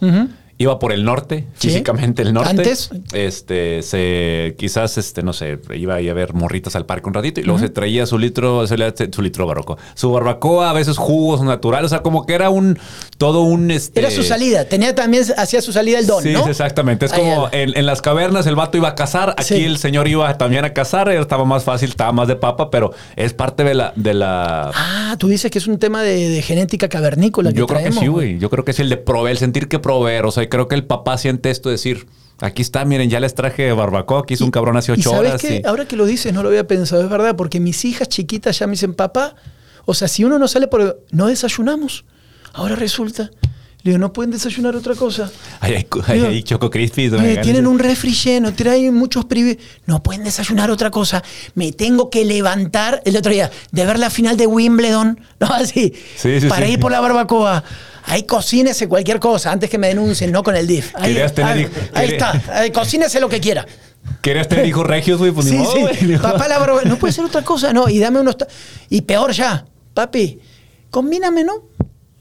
iba por el norte, físicamente el norte. Antes. Este, se, quizás, este, no sé, iba a ir a ver morritas al parque un ratito y luego se traía su litro, su litro barroco. Su barbacoa, a veces jugos naturales, o sea, como que era un, todo un, este... Era su salida, tenía también, hacía su salida el don, sí, ¿no? exactamente. Es como en, las cavernas el vato iba a cazar, aquí el señor iba también a cazar, estaba más fácil, estaba más de papa, pero es parte de la... De la... Ah, tú dices que es un tema de, genética cavernícola que Yo creo que sí, güey. Yo creo que es el de proveer, el sentir que proveer, o sea, creo que el papá siente esto decir, aquí está, miren, ya les traje barbacoa, aquí hizo un cabrón hace ocho horas. Ahora que lo dices, no lo había pensado, es verdad, porque mis hijas chiquitas ya me dicen, papá, o sea, si uno no sale por... No desayunamos. Ahora resulta... Le digo, no pueden desayunar otra cosa. Hay, hay, Choco Crispy. tienen un refri lleno, traen muchos privilegios. No pueden desayunar otra cosa. Me tengo que levantar el otro día de ver la final de Wimbledon, ¿no? Así, para ir por la barbacoa. Ahí cocínese cualquier cosa antes que me denuncien, no con el DIF. Ahí, ahí, ahí está, cocínese lo que quiera. ¿Querías tener hijos regios, güey? Pues sí, sí. Papá la no puede ser otra cosa, no. Y dame unos. Y peor ya, papi, combíname, ¿no?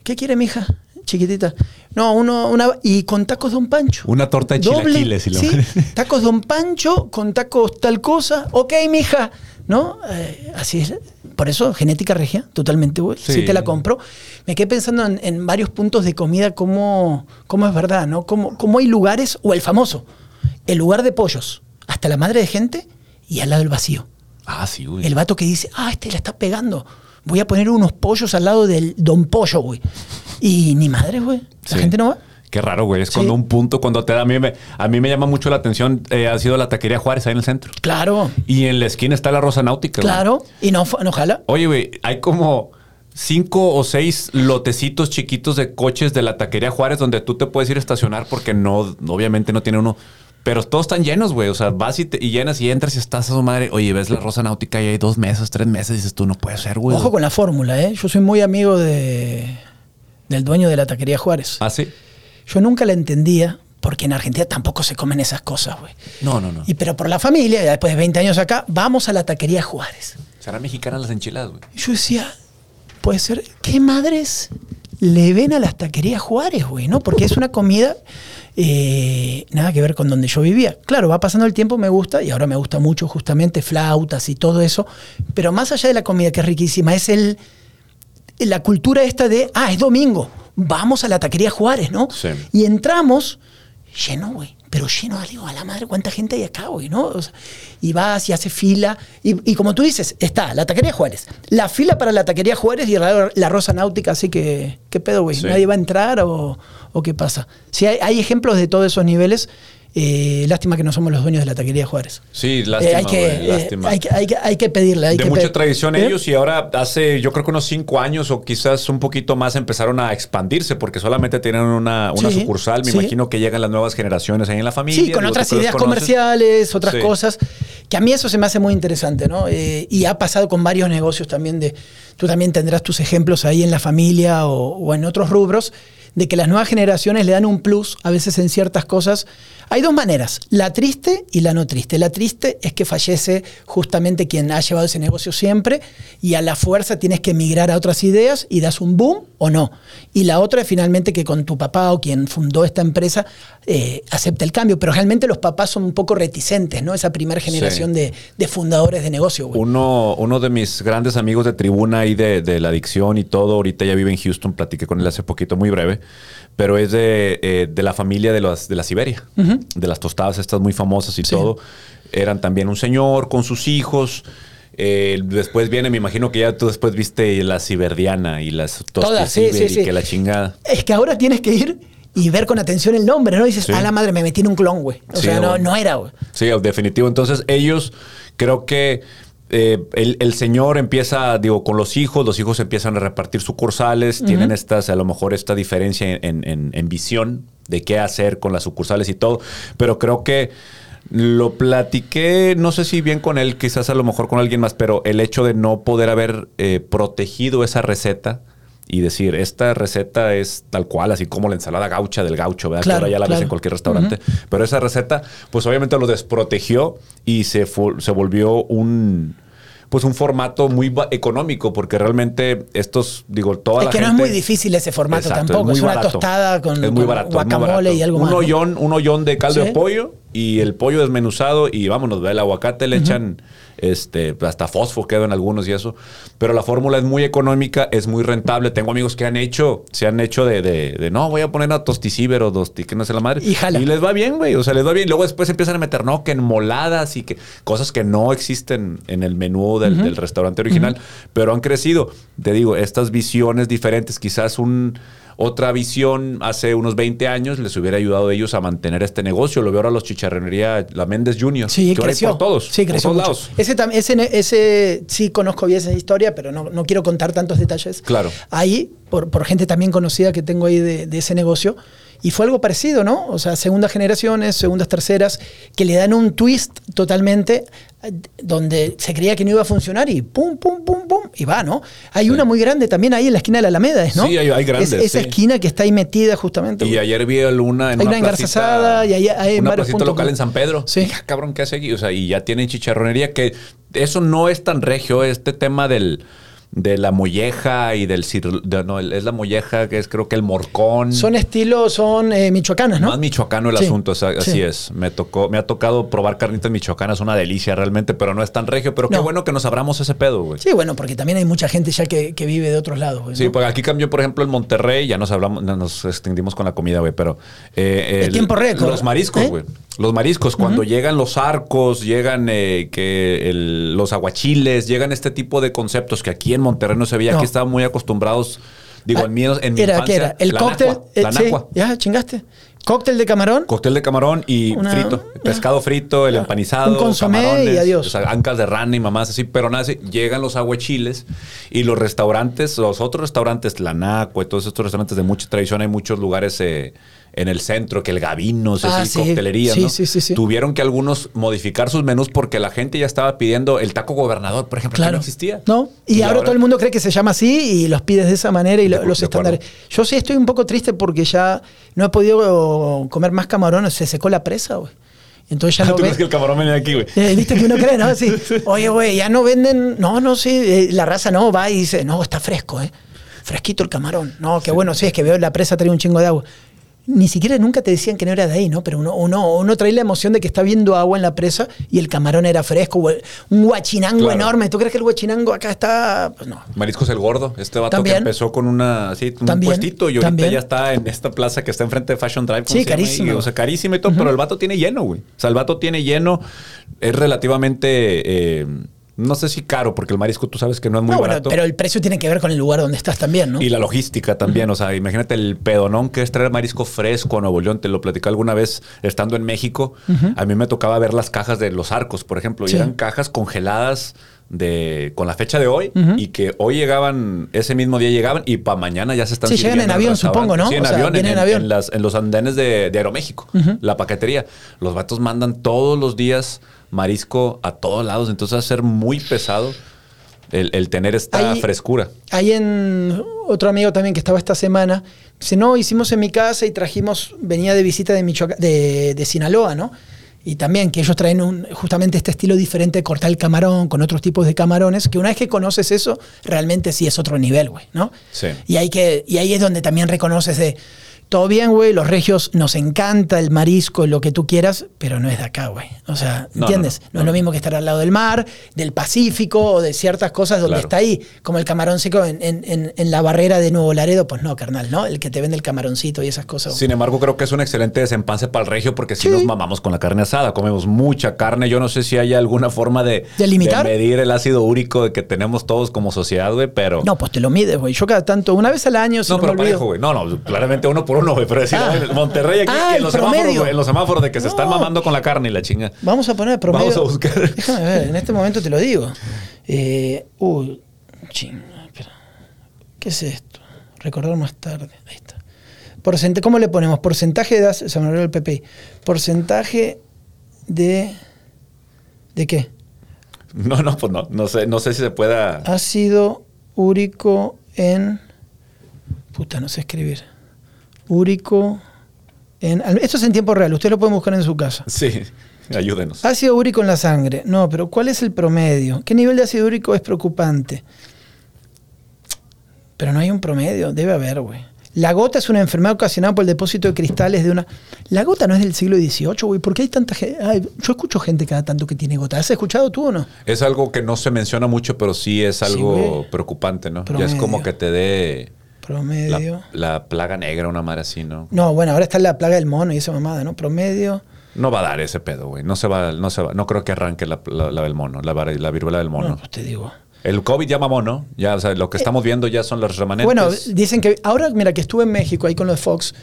¿Qué quiere mi hija? Chiquitita. No, uno, una. Y con tacos Don Pancho. Una torta de chilaquiles, si lo ¿sí? Tacos Don Pancho, con tacos tal cosa. Ok, mija. ¿No? Eh, así es. Por eso, genética regia, totalmente, güey. Sí. te la compro. Me quedé pensando en, varios puntos de comida, cómo, cómo es verdad, ¿no? Cómo, cómo hay lugares, o el famoso, el lugar de pollos, hasta la madre de gente y al lado el vacío. Ah, sí, güey. El vato que dice, ah, este la está pegando. Voy a poner unos pollos al lado del don pollo, güey. Y ni madre, güey. La gente no va. Qué raro, güey. Es cuando un punto, cuando te da. A mí me, a mí me llama mucho la atención. Eh, ha sido la taquería Juárez ahí en el centro. Claro. Y en la esquina está la Rosa Náutica. Claro. Y no, no jala. Oye, güey, hay como cinco o seis lotecitos chiquitos de coches de la taquería Juárez donde tú te puedes ir a estacionar porque no, obviamente no tiene uno. Pero todos están llenos, güey. O sea, vas y, llenas y entras y estás a su madre. Oye, ves la Rosa Náutica y hay dos meses, tres meses. Y dices tú, no puede ser, güey. Ojo con la fórmula, ¿eh? Yo soy muy amigo de, del dueño de la taquería Juárez. Ah, sí. Yo nunca la entendía, porque en Argentina tampoco se comen esas cosas, güey. No, no, no. Y pero por la familia, después de 20 años acá, vamos a la taquería Juárez. ¿Será mexicana las enchiladas, güey? Yo decía, puede ser, ¿qué madres le ven a las taquerías Juárez, güey? ¿No? Porque es una comida eh, nada que ver con donde yo vivía. Claro, va pasando el tiempo, me gusta, y ahora me gusta mucho justamente flautas y todo eso, pero más allá de la comida que es riquísima, es el la cultura esta de, ah, es domingo, vamos a la taquería Juárez, ¿no? Sí. Y entramos, lleno, güey. Pero lleno, digo, a la madre, ¿cuánta gente hay acá, güey? ¿no? y vas y hace fila. Y, como tú dices, está la taquería Juárez. La fila para la taquería Juárez y la, Rosa Náutica, así que, ¿qué pedo, güey? ¿Nadie va a entrar o, qué pasa? Sí, hay, hay ejemplos de todos esos niveles. Eh, lástima que no somos los dueños de la taquería Juárez. Sí, lástima. Eh, hay, que, eh, hay, que, hay, que, pedirle. de mucha tradición ellos y ahora hace yo creo que unos cinco años o quizás un poquito más empezaron a expandirse porque solamente tienen una, sucursal. Me imagino que llegan las nuevas generaciones ahí en la familia. Sí, con otras ideas comerciales, otras cosas. Que a mí eso se me hace muy interesante, ¿no? y ha pasado con varios negocios también de... Tú también tendrás tus ejemplos ahí en la familia o, o en otros rubros de que las nuevas generaciones le dan un plus a veces en ciertas cosas hay dos maneras, la triste y la no triste. La triste es que fallece justamente quien ha llevado ese negocio siempre y a la fuerza tienes que migrar a otras ideas y das un boom o no. Y la otra es finalmente que con tu papá o quien fundó esta empresa eh, acepte el cambio. Pero realmente los papás son un poco reticentes, ¿no? Esa primera generación de, fundadores de negocio. Uno, uno de mis grandes amigos de tribuna y de, la adicción y todo, ahorita ya vive en Houston, platiqué con él hace poquito, muy breve pero es de, eh, de la familia de, los, de la Siberia, de las tostadas estas muy famosas y todo. Eran también un señor con sus hijos. Eh, después viene, me imagino que ya tú después viste la ciberdiana y las tostadas sí, sí, y que la chingada. Es que ahora tienes que ir y ver con atención el nombre, ¿no? dices, a la madre, me metí en un clon, güey. O sea, no, no era, güey. Sí, definitivo. Entonces, ellos creo que eh, el, señor empieza, digo, con los hijos, los hijos empiezan a repartir sucursales, tienen estas, a lo mejor esta diferencia en, visión de qué hacer con las sucursales y todo, pero creo que lo platiqué, no sé si bien con él, quizás a lo mejor con alguien más, pero el hecho de no poder haber eh, protegido esa receta y decir, esta receta es tal cual, así como la ensalada gaucha del gaucho, ¿verdad? que ahora ya la ves en cualquier restaurante. Pero esa receta, pues obviamente lo desprotegió y se, se volvió un pues un formato muy económico, porque realmente estos, digo, toda es la que no es muy difícil ese formato tampoco. Es, una tostada con, guacamole y algo un más. Hoyón, Un hoyón de caldo de pollo y el pollo desmenuzado y vámonos, ve el aguacate le echan este, hasta fósforo quedó en algunos y eso. Pero la fórmula es muy económica, es muy rentable. Tengo amigos que han hecho, se han hecho de, de, no, voy a poner a tosticíbero, tosti, que no sé la madre. Y, y les va bien, güey. O sea, les va bien. Luego después empiezan a meter, no, que en moladas y que cosas que no existen en el menú del, restaurante original, pero han crecido. Te digo, estas visiones diferentes, quizás un otra visión hace unos 20 años les hubiera ayudado a ellos a mantener este negocio. Lo veo ahora los chicharronería, la Méndez Junior. Sí, creció. Por todos. Sí, creció. Por todos Ese, ese, ese, sí conozco bien esa historia, pero no, no, quiero contar tantos detalles. Claro. Ahí, por, por gente también conocida que tengo ahí de, de ese negocio. Y fue algo parecido, ¿no? O sea, segundas generaciones, segundas, terceras, que le dan un twist totalmente donde se creía que no iba a funcionar y pum, pum, pum, pum, y va, ¿no? Hay una muy grande también ahí en la esquina de la Alameda, ¿no? Sí, hay, grandes. esa esquina que está ahí metida justamente. Y ayer vi una en hay una, una y ahí hay una placita local en San Pedro. Sí. Ah, cabrón, ¿qué hace aquí? O sea, y ya tienen chicharronería que eso no es tan regio, este tema del de la molleja y del no, es la molleja que es creo que el morcón. Son estilos, son eh, michoacanas, ¿no? Más michoacano el asunto, así es. Me tocó, me ha tocado probar carnitas michoacanas, una delicia realmente, pero no es tan regio. Pero qué bueno que nos abramos ese pedo, güey. Sí, bueno, porque también hay mucha gente ya que, vive de otros lados. Sí, porque aquí cambió, por ejemplo, en Monterrey, ya nos hablamos, nos extendimos con la comida, güey, pero eh, el, tiempo récord. Los mariscos, ¿Eh? güey. Los mariscos, cuando llegan los arcos, llegan que los aguachiles, llegan este tipo de conceptos que aquí en Monterrey no se veía, aquí estaban muy acostumbrados. Digo, en mi, en mi era, infancia, era? El cóctel. la eh, ya, chingaste. Cóctel de camarón. Cóctel de camarón y frito. Pescado frito, el empanizado. Un consomé y adiós. O sea, ancas de rana y mamás así. Pero nada, llegan los aguachiles y los restaurantes, los otros restaurantes, la Nacua y todos estos restaurantes de mucha tradición, hay muchos lugares eh, en el centro, que el Gavino, ah, sí, coctelería, sí, ¿no? Sí, sí, Tuvieron que algunos modificar sus menús porque la gente ya estaba pidiendo el taco gobernador, por ejemplo, que no existía. No, y, ahora, todo el mundo cree que se llama así y los pides de esa manera y los estándares. Yo sí estoy un poco triste porque ya no he podido comer más camarones, se secó la presa, güey. Entonces ya no ¿Tú crees que el camarón viene aquí, güey? Eh, Viste que uno cree, ¿no? Sí. Oye, güey, ya no venden. No, no, sí. Eh, la raza no va y dice, no, está fresco, ¿eh? Fresquito el camarón. No, qué bueno, sí, es que veo la presa trae un chingo de agua ni siquiera nunca te decían que no era de ahí, ¿no? Pero uno, uno, uno trae la emoción de que está viendo agua en la presa y el camarón era fresco, un guachinango enorme. ¿Tú crees que el guachinango acá está? Pues no. Mariscos el Gordo, este vato que empezó con una, así, un puestito y ahorita ya está en esta plaza que está enfrente de Fashion Drive. Sí, carísimo. o sea, carísimo y todo, pero el vato tiene lleno, güey. O sea, el vato tiene lleno, es relativamente... Eh, no sé si caro, porque el marisco tú sabes que no es muy barato. pero el precio tiene que ver con el lugar donde estás también, ¿no? Y la logística también. O sea, imagínate el pedonón que es traer marisco fresco a Nuevo León. Te lo platicé alguna vez estando en México. A mí me tocaba ver las cajas de los arcos, por ejemplo. Y eran cajas congeladas de con la fecha de hoy y que hoy llegaban, ese mismo día llegaban y para mañana ya se están Sí, llegan en avión, supongo, ¿no? Sí, en, avión, en, avión. En, los andenes de, Aeroméxico, la paquetería. Los vatos mandan todos los días marisco a todos lados, entonces va a ser muy pesado el, tener esta frescura. Hay en otro amigo también que estaba esta semana, dice, no, hicimos en mi casa y trajimos, venía de visita de, de, de Sinaloa, ¿no? Y también que ellos traen un, justamente este estilo diferente de cortar el camarón con otros tipos de camarones, que una vez que conoces eso, realmente sí es otro nivel, güey, ¿no? Sí. Y, hay que, y ahí es donde también reconoces de todo bien, güey, los regios nos encanta el marisco, lo que tú quieras, pero no es de acá, güey. O sea, ¿entiendes? No, es lo mismo que estar al lado del mar, del Pacífico o de ciertas cosas donde está ahí, como el camarón seco en, la barrera de Nuevo Laredo, pues no, carnal, ¿no? El que te vende el camaroncito y esas cosas. Sin embargo, creo que es un excelente desempance para el regio porque si nos mamamos con la carne asada, comemos mucha carne. Yo no sé si hay alguna forma de, ¿De, limitar? medir el ácido úrico que tenemos todos como sociedad, güey, pero... No, pues te lo mides, güey. Yo cada tanto, una vez al año... no, pero parejo, güey. No, no, claramente uno por uno, güey, pero decir, ah. Monterrey aquí ah, en, los semáforos, en, los semáforos, de que se están mamando con la carne y la chinga. Vamos a poner promedio. Vamos a buscar. Déjame ver, en este momento te lo digo. Eh, uy, chinga, espera. ¿Qué es esto? Recordar más tarde. Ahí está. Porcent ¿Cómo le ponemos? Porcentaje de... Se me olvidó el PP. Porcentaje de... ¿De qué? No, no, pues no. No sé, no sé si se pueda... Ácido úrico en Puta, no sé escribir. Úrico. En, esto es en tiempo real, usted lo puede buscar en su casa. Sí, ayúdenos. Ácido úrico en la sangre. No, pero ¿cuál es el promedio? ¿Qué nivel de ácido úrico es preocupante? Pero no hay un promedio, debe haber, güey. La gota es una enfermedad ocasionada por el depósito de cristales de una... La gota no es del siglo XVIII, güey. ¿Por qué hay tanta gente? yo escucho gente cada tanto que tiene gota. ¿Has escuchado tú o no? Es algo que no se menciona mucho, pero sí es algo preocupante, ¿no? Ya es como que te dé... Promedio. La, plaga negra, una madre así, ¿no? No, bueno, ahora está la plaga del mono y esa mamada, ¿no? Promedio. No va a dar ese pedo, güey. No se va, no se va, no creo que arranque la, del mono, la, la viruela del mono. No, pues te digo. El COVID ya mamó, ¿no? Ya, o sea, lo que eh, estamos viendo ya son los remanentes. Bueno, dicen que ahora, mira, que estuve en México ahí con los Fox,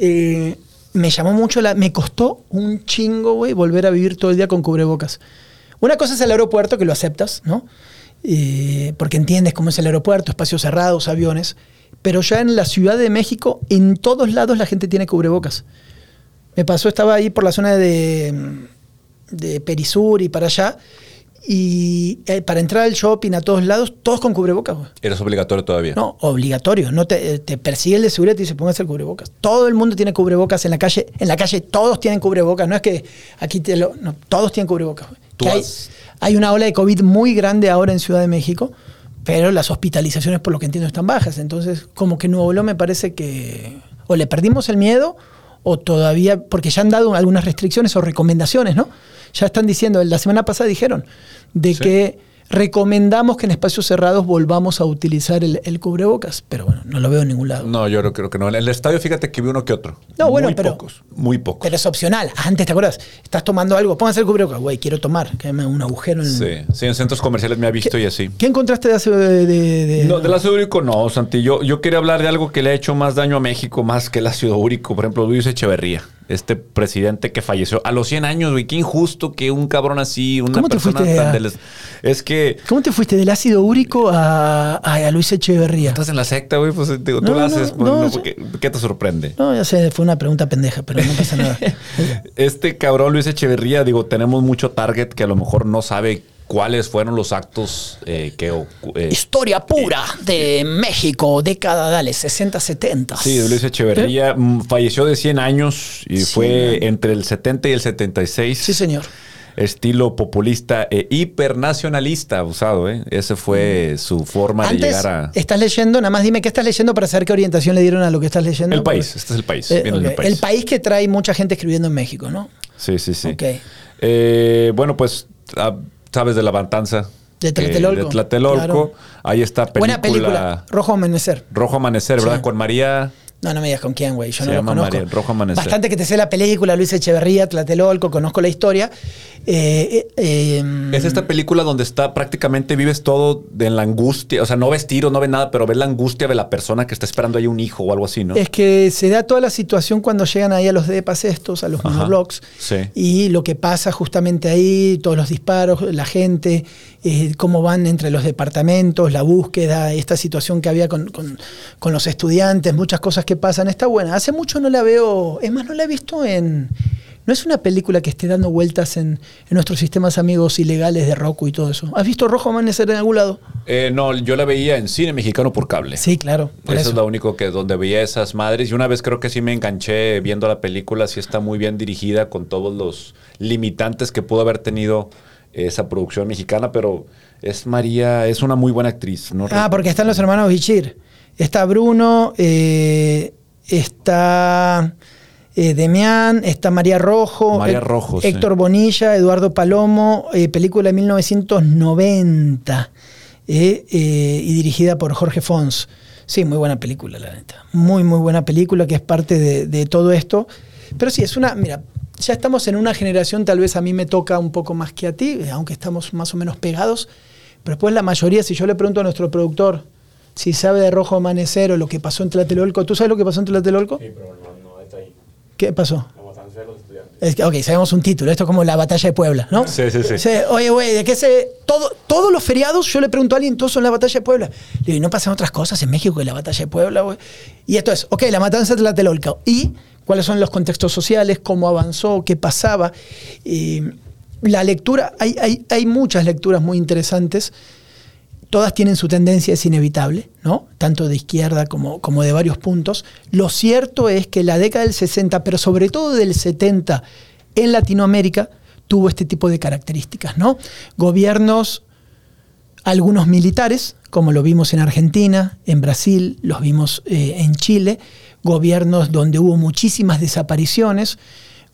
eh, me llamó mucho la. Me costó un chingo, güey, volver a vivir todo el día con cubrebocas. Una cosa es el aeropuerto, que lo aceptas, ¿no? Eh, porque entiendes cómo es el aeropuerto, espacios cerrados, aviones. Pero ya en la Ciudad de México, en todos lados la gente tiene cubrebocas. Me pasó, estaba ahí por la zona de, de Perisur y para allá y eh, para entrar al shopping a todos lados, todos con cubrebocas. ¿Eres obligatorio todavía? No, obligatorio. No te, eh, te, persigue el de seguridad y dice, póngase el cubrebocas. Todo el mundo tiene cubrebocas en la calle. En la calle todos tienen cubrebocas. No es que aquí te lo... No, todos tienen cubrebocas. Hay, hay, una ola de COVID muy grande ahora en Ciudad de México, pero las hospitalizaciones, por lo que entiendo, están bajas. Entonces, como que Nuevo León me parece que o le perdimos el miedo o todavía, porque ya han dado algunas restricciones o recomendaciones, ¿no? Ya están diciendo, la semana pasada dijeron, de que recomendamos que en espacios cerrados volvamos a utilizar el, cubrebocas, pero bueno, no lo veo en ningún lado. No, yo creo que no. En el estadio, fíjate que vi uno que otro. No, bueno, muy pero. Pocos, muy pocos. Pero es opcional. Antes, ¿te acuerdas? Estás tomando algo, póngase el cubrebocas. Güey, quiero tomar. Que me un agujero en Sí, sí, en centros comerciales me ha visto y así. ¿Qué encontraste de ácido de, de, No, del ácido úrico no, Santi. Yo, yo quería hablar de algo que le ha hecho más daño a México, más que el ácido úrico. Por ejemplo, Luis Echeverría este presidente que falleció a los 100 años, güey. Qué injusto que un cabrón así, una ¿Cómo persona te fuiste Es que... ¿Cómo te fuiste del ácido úrico a, a, Luis Echeverría? Estás en la secta, güey. Pues digo, tú lo haces. Pues, ¿qué, te sorprende? No, ya sé, fue una pregunta pendeja, pero no pasa nada. este cabrón Luis Echeverría, digo, tenemos mucho target que a lo mejor no sabe cuáles fueron los actos eh, que... Eh, Historia pura de México, década, dale, 60, 70. Sí, Luis Echeverría mm, falleció de 100 años y fue entre el 70 y el 76. Sí, señor. Estilo populista e hipernacionalista usado, ¿eh? Esa fue mm. su forma de llegar a... Estás leyendo, nada más dime qué estás leyendo para saber qué orientación le dieron a lo que estás leyendo. El país, este es el país. Eh, el país. El país que trae mucha gente escribiendo en México, ¿no? Sí, sí, sí. Ok. bueno, pues... sabes de la matanza. De Tlatelolco. de Tlatelolco. Ahí está película. Buena película. Rojo Amanecer. Rojo Amanecer, ¿verdad? Con María. No, no me digas con quién, güey. Yo Se no llama lo conozco. María, Rojo Amanecer. Bastante que te sé la película, Luis Echeverría, Tlatelolco, conozco la historia. Eh, eh, em, es esta película donde está prácticamente vives todo en la angustia. O sea, no ves tiros, no ves nada, pero ves la angustia de la persona que está esperando ahí un hijo o algo así, ¿no? Es que se da toda la situación cuando llegan ahí a los depas estos, a los monoblogs. Sí. Y lo que pasa justamente ahí, todos los disparos, la gente, eh, cómo van entre los departamentos, la búsqueda, esta situación que había con, con los estudiantes, muchas cosas que pasan. Está buena. Hace mucho no la veo, es más, no la he visto en... No es una película que esté dando vueltas en, nuestros sistemas amigos ilegales de Roku y todo eso. ¿Has visto Rojo Amanecer en algún lado? Eh, no, yo la veía en cine mexicano por cable. Sí, claro. eso, es lo único que donde veía esas madres. Y una vez creo que sí me enganché viendo la película. Sí está muy bien dirigida con todos los limitantes que pudo haber tenido esa producción mexicana, pero es María, es una muy buena actriz. ah, porque están los hermanos Bichir. Está Bruno, eh, está eh, Demián, está María Rojo, María Rojo Héctor Bonilla, Eduardo Palomo, eh, película de 1990 eh, y dirigida por Jorge Fons. Sí, muy buena película, la neta. Muy, muy buena película que es parte de, de todo esto. Pero sí, es una, mira, ya estamos en una generación, tal vez a mí me toca un poco más que a ti, aunque estamos más o menos pegados, pero después la mayoría, si yo le pregunto a nuestro productor, si sabe de Rojo Amanecer o lo que pasó en Tlatelolco. ¿Tú sabes lo que pasó en Tlatelolco? Sí, pero no, no está ahí. ¿Qué pasó? La matanza de los estudiantes. Es que, ok, sabemos un título. Esto es como la batalla de Puebla, ¿no? Sí, sí, sí. oye, güey, ¿de qué se...? Todo, todos los feriados, yo le pregunto a alguien, todos son la batalla de Puebla. Le digo, ¿y no pasan otras cosas en México que la batalla de Puebla, güey? Y esto es, ok, la matanza de Tlatelolco. ¿Y cuáles son los contextos sociales? ¿Cómo avanzó? ¿Qué pasaba? la lectura, hay, hay, hay muchas lecturas muy interesantes todas tienen su tendencia, es inevitable, ¿no? Tanto de izquierda como, como de varios puntos. Lo cierto es que la década del 60, pero sobre todo del 70 en Latinoamérica, tuvo este tipo de características, ¿no? Gobiernos, algunos militares, como lo vimos en Argentina, en Brasil, los vimos eh, en Chile, gobiernos donde hubo muchísimas desapariciones,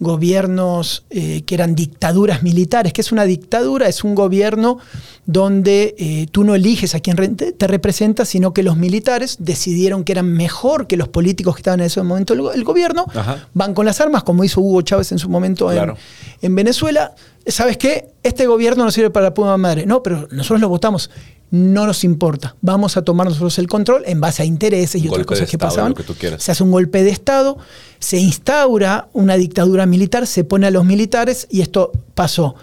gobiernos eh, que eran dictaduras militares. ¿Qué es una dictadura? Es un gobierno donde eh, tú no eliges a quien te representa, sino que los militares decidieron que eran mejor que los políticos que estaban en ese momento el, gobierno, van con las armas, como hizo Hugo Chávez en su momento en, en Venezuela. ¿Sabes qué? Este gobierno no sirve para la puma madre. No, pero nosotros lo votamos no nos importa. Vamos a tomar nosotros el control en base a intereses y otras cosas que pasaban. se hace un golpe de Estado, se instaura una dictadura militar, se pone a los militares y esto pasó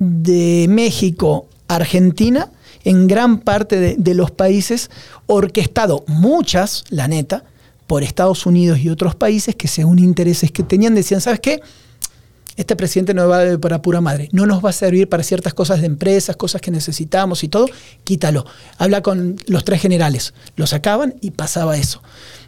de México a Argentina, en gran parte de, de los países, orquestado muchas, la neta, por Estados Unidos y otros países que según intereses que tenían decían, ¿sabes qué? Este presidente no va para pura madre, no nos va a servir para ciertas cosas de empresas, cosas que necesitamos y todo, quítalo. Habla con los tres generales, lo sacaban y pasaba eso.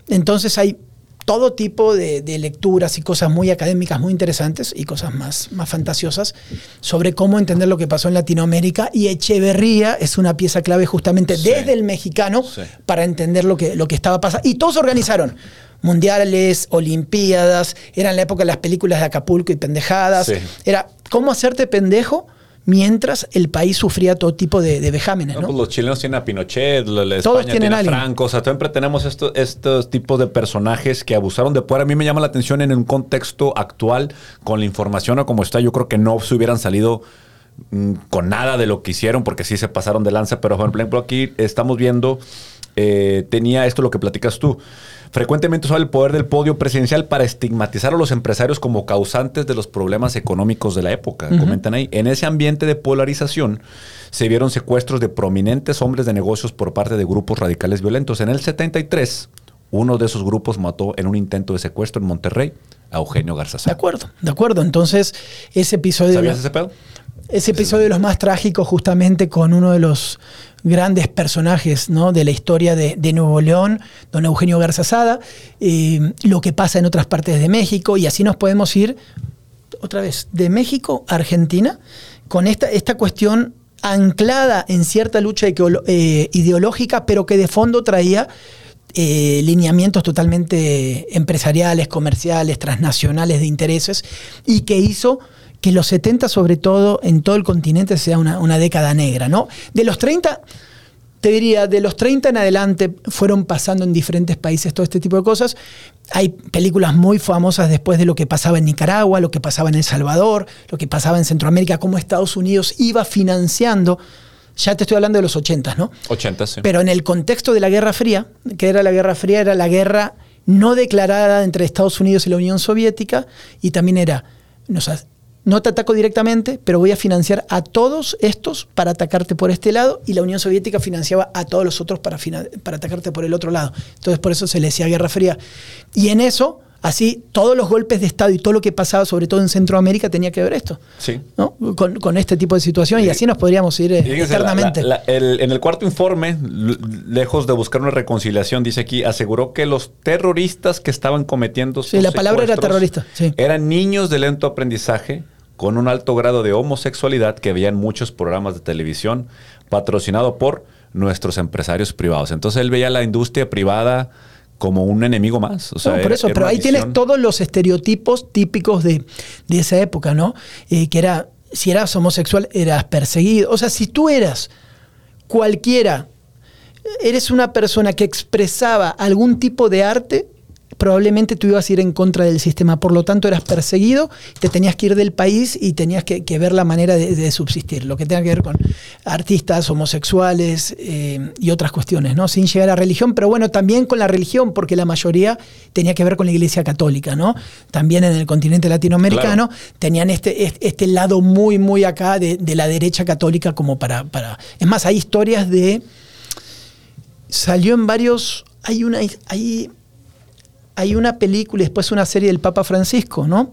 Entonces hay todo tipo de, lecturas y cosas muy académicas, muy interesantes y cosas más, más fantasiosas sobre cómo entender lo que pasó en Latinoamérica. Y Echeverría es una pieza clave justamente desde el mexicano para entender lo que, lo que estaba pasando. Y todos organizaron mundiales, olimpiadas, eran la época de las películas de Acapulco y pendejadas. Era cómo hacerte pendejo mientras el país sufría todo tipo de, vejámenes. Pues los chilenos tienen a Pinochet, la, España tiene a Franco, o sea, siempre tenemos estos tipos de personajes que abusaron de poder. A mí me llama la atención en un contexto actual, con la información o como está, yo creo que no se hubieran salido mm, con nada de lo que hicieron, porque sí se pasaron de lanza, pero por ejemplo aquí estamos viendo, eh, tenía esto lo que platicas tú. Frecuentemente usaba el poder del podio presidencial para estigmatizar a los empresarios como causantes de los problemas económicos de la época. Comentan ahí. En ese ambiente de polarización se vieron secuestros de prominentes hombres de negocios por parte de grupos radicales violentos. En el 73, uno de esos grupos mató en un intento de secuestro en Monterrey a Eugenio Garza. De acuerdo, de acuerdo. Entonces, ese episodio... ¿Sabías ese pedo? Ese episodio de los más trágicos, justamente con uno de los grandes personajes ¿no? de la historia de, Nuevo León, don Eugenio Garzazada, eh, lo que pasa en otras partes de México, y así nos podemos ir otra vez de México a Argentina con esta, esta cuestión anclada en cierta lucha eh, ideológica, pero que de fondo traía eh, lineamientos totalmente empresariales, comerciales, transnacionales de intereses, y que hizo que los 70, sobre todo en todo el continente, sea una, década negra, ¿no? De los 30, te diría, de los 30 en adelante fueron pasando en diferentes países todo este tipo de cosas. Hay películas muy famosas después de lo que pasaba en Nicaragua, lo que pasaba en El Salvador, lo que pasaba en Centroamérica, cómo Estados Unidos iba financiando. Ya te estoy hablando de los 80, ¿no? 80, sí. Pero en el contexto de la Guerra Fría, que era la Guerra Fría, era la guerra no declarada entre Estados Unidos y la Unión Soviética, y también era, nos, no te ataco directamente, pero voy a financiar a todos estos para atacarte por este lado y la Unión Soviética financiaba a todos los otros para, para atacarte por el otro lado. Entonces por eso se le decía Guerra Fría. Y en eso, así, todos los golpes de Estado y todo lo que pasaba, sobre todo en Centroamérica, tenía que ver esto. Sí. Con, este tipo de situación y, así nos podríamos ir eh, eternamente. en el cuarto informe, lejos de buscar una reconciliación, dice aquí, aseguró que los terroristas que estaban cometiendo... Sí, la palabra era terrorista. Eran niños de lento aprendizaje con un alto grado de homosexualidad que veían muchos programas de televisión patrocinado por nuestros empresarios privados. Entonces él veía la industria privada como un enemigo más. O por eso, pero ahí tienes todos los estereotipos típicos de, esa época, ¿no? Eh, que era, si eras homosexual, eras perseguido. O sea, si tú eras cualquiera, eres una persona que expresaba algún tipo de arte, probablemente tú ibas a ir en contra del sistema, por lo tanto eras perseguido, te tenías que ir del país y tenías que, ver la manera de, subsistir, lo que tenga que ver con artistas, homosexuales eh, y otras cuestiones, ¿no? Sin llegar a religión, pero bueno, también con la religión, porque la mayoría tenía que ver con la iglesia católica, ¿no? También en el continente latinoamericano tenían este, este lado muy, muy acá de, la derecha católica como para, para... Es más, hay historias de... Salió en varios... Hay una... Hay, hay una película y después una serie del Papa Francisco, ¿no?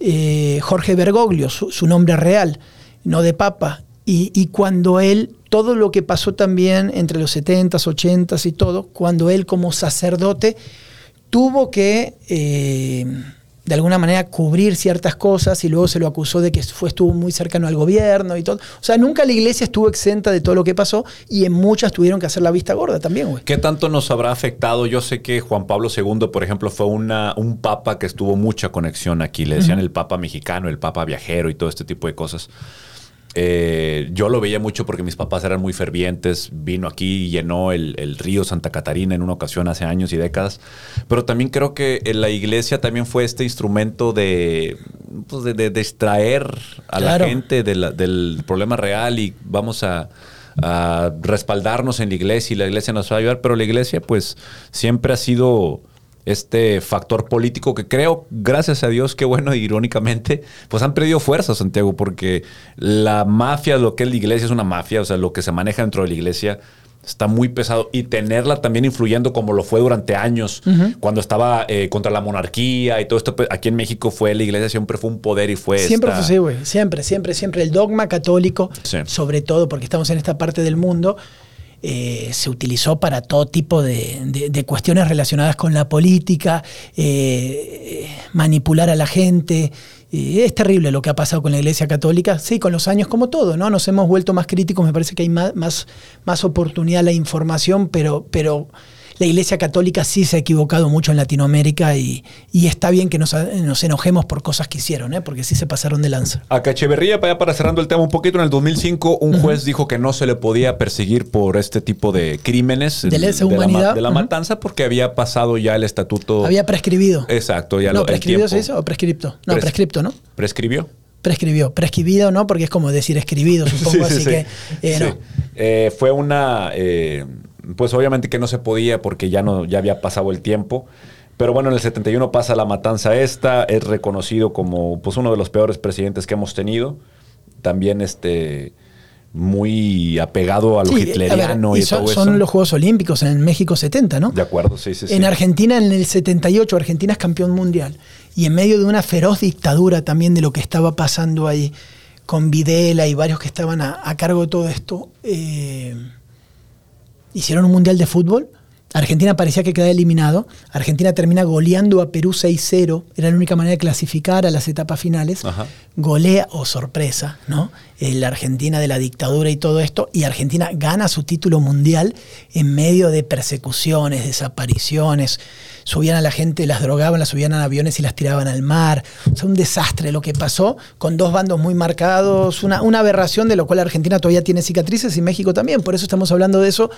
Eh, Jorge Bergoglio, su, nombre real, no de Papa. Y, cuando él todo lo que pasó también entre los 70s, 80s y todo, cuando él como sacerdote tuvo que... eh, de alguna manera cubrir ciertas cosas y luego se lo acusó de que fue, estuvo muy cercano al gobierno y todo. O sea, nunca la iglesia estuvo exenta de todo lo que pasó y en muchas tuvieron que hacer la vista gorda también, güey. ¿Qué tanto nos habrá afectado? Yo sé que Juan Pablo II, por ejemplo, fue una, un papa que estuvo mucha conexión aquí. Le decían el papa mexicano, el papa viajero y todo este tipo de cosas. Eh, yo lo veía mucho porque mis papás eran muy fervientes. Vino aquí y llenó el, el, río Santa Catarina en una ocasión hace años y décadas. Pero también creo que la iglesia también fue este instrumento de, pues de, de distraer a claro. la gente de la, del problema real y vamos a, a, respaldarnos en la iglesia y la iglesia nos va a ayudar. Pero la iglesia pues siempre ha sido este factor político que creo, gracias a Dios, que bueno, irónicamente, pues han perdido fuerza, Santiago, porque la mafia, lo que es la iglesia, es una mafia, o sea, lo que se maneja dentro de la iglesia está muy pesado y tenerla también influyendo como lo fue durante años, uh -huh. cuando estaba eh, contra la monarquía y todo esto, pues, aquí en México fue la iglesia, siempre fue un poder y fue... Siempre esta... fue así, güey, siempre, siempre, siempre. El dogma católico, sí. sobre todo porque estamos en esta parte del mundo, eh, se utilizó para todo tipo de, de, cuestiones relacionadas con la política, eh, manipular a la gente. Eh, es terrible lo que ha pasado con la Iglesia Católica. Sí, con los años, como todo, ¿no? Nos hemos vuelto más críticos, me parece que hay más, más, más oportunidad a la información, pero, pero la Iglesia Católica sí se ha equivocado mucho en Latinoamérica y, y está bien que nos, nos, enojemos por cosas que hicieron, ¿eh? porque sí se pasaron de lanza. A Cacheverría, para, para cerrando el tema un poquito, en el 2005 un uh -huh. juez dijo que no se le podía perseguir por este tipo de crímenes de lesa humanidad. De la, de la uh -huh. matanza porque había pasado ya el estatuto. Había prescribido. Exacto, ya no, lo ¿Prescribido se hizo o prescripto? No, Pres prescripto, ¿no? ¿Prescribió? prescribió. Prescribido no, porque es como decir escribido, supongo, sí, sí, así sí. que eh, no. Eh, fue una eh, pues obviamente que no se podía porque ya no ya había pasado el tiempo. Pero bueno, en el 71 pasa la matanza esta, es reconocido como pues uno de los peores presidentes que hemos tenido. También este muy apegado a lo sí, hitleriano ver, y, y son, todo eso. Son los Juegos Olímpicos en México 70, ¿no? De acuerdo, sí, sí. En sí. Argentina en el 78, Argentina es campeón mundial. Y en medio de una feroz dictadura también de lo que estaba pasando ahí con Videla y varios que estaban a, a cargo de todo esto, eh, hicieron un mundial de fútbol. Argentina parecía que quedaba eliminado. Argentina termina goleando a Perú 6-0. Era la única manera de clasificar a las etapas finales. Ajá. Golea, o oh, sorpresa, ¿no? La Argentina de la dictadura y todo esto. Y Argentina gana su título mundial en medio de persecuciones, desapariciones. Subían a la gente, las drogaban, las subían a aviones y las tiraban al mar. O sea, un desastre lo que pasó, con dos bandos muy marcados. Una, una aberración de lo cual Argentina todavía tiene cicatrices y México también. Por eso estamos hablando de eso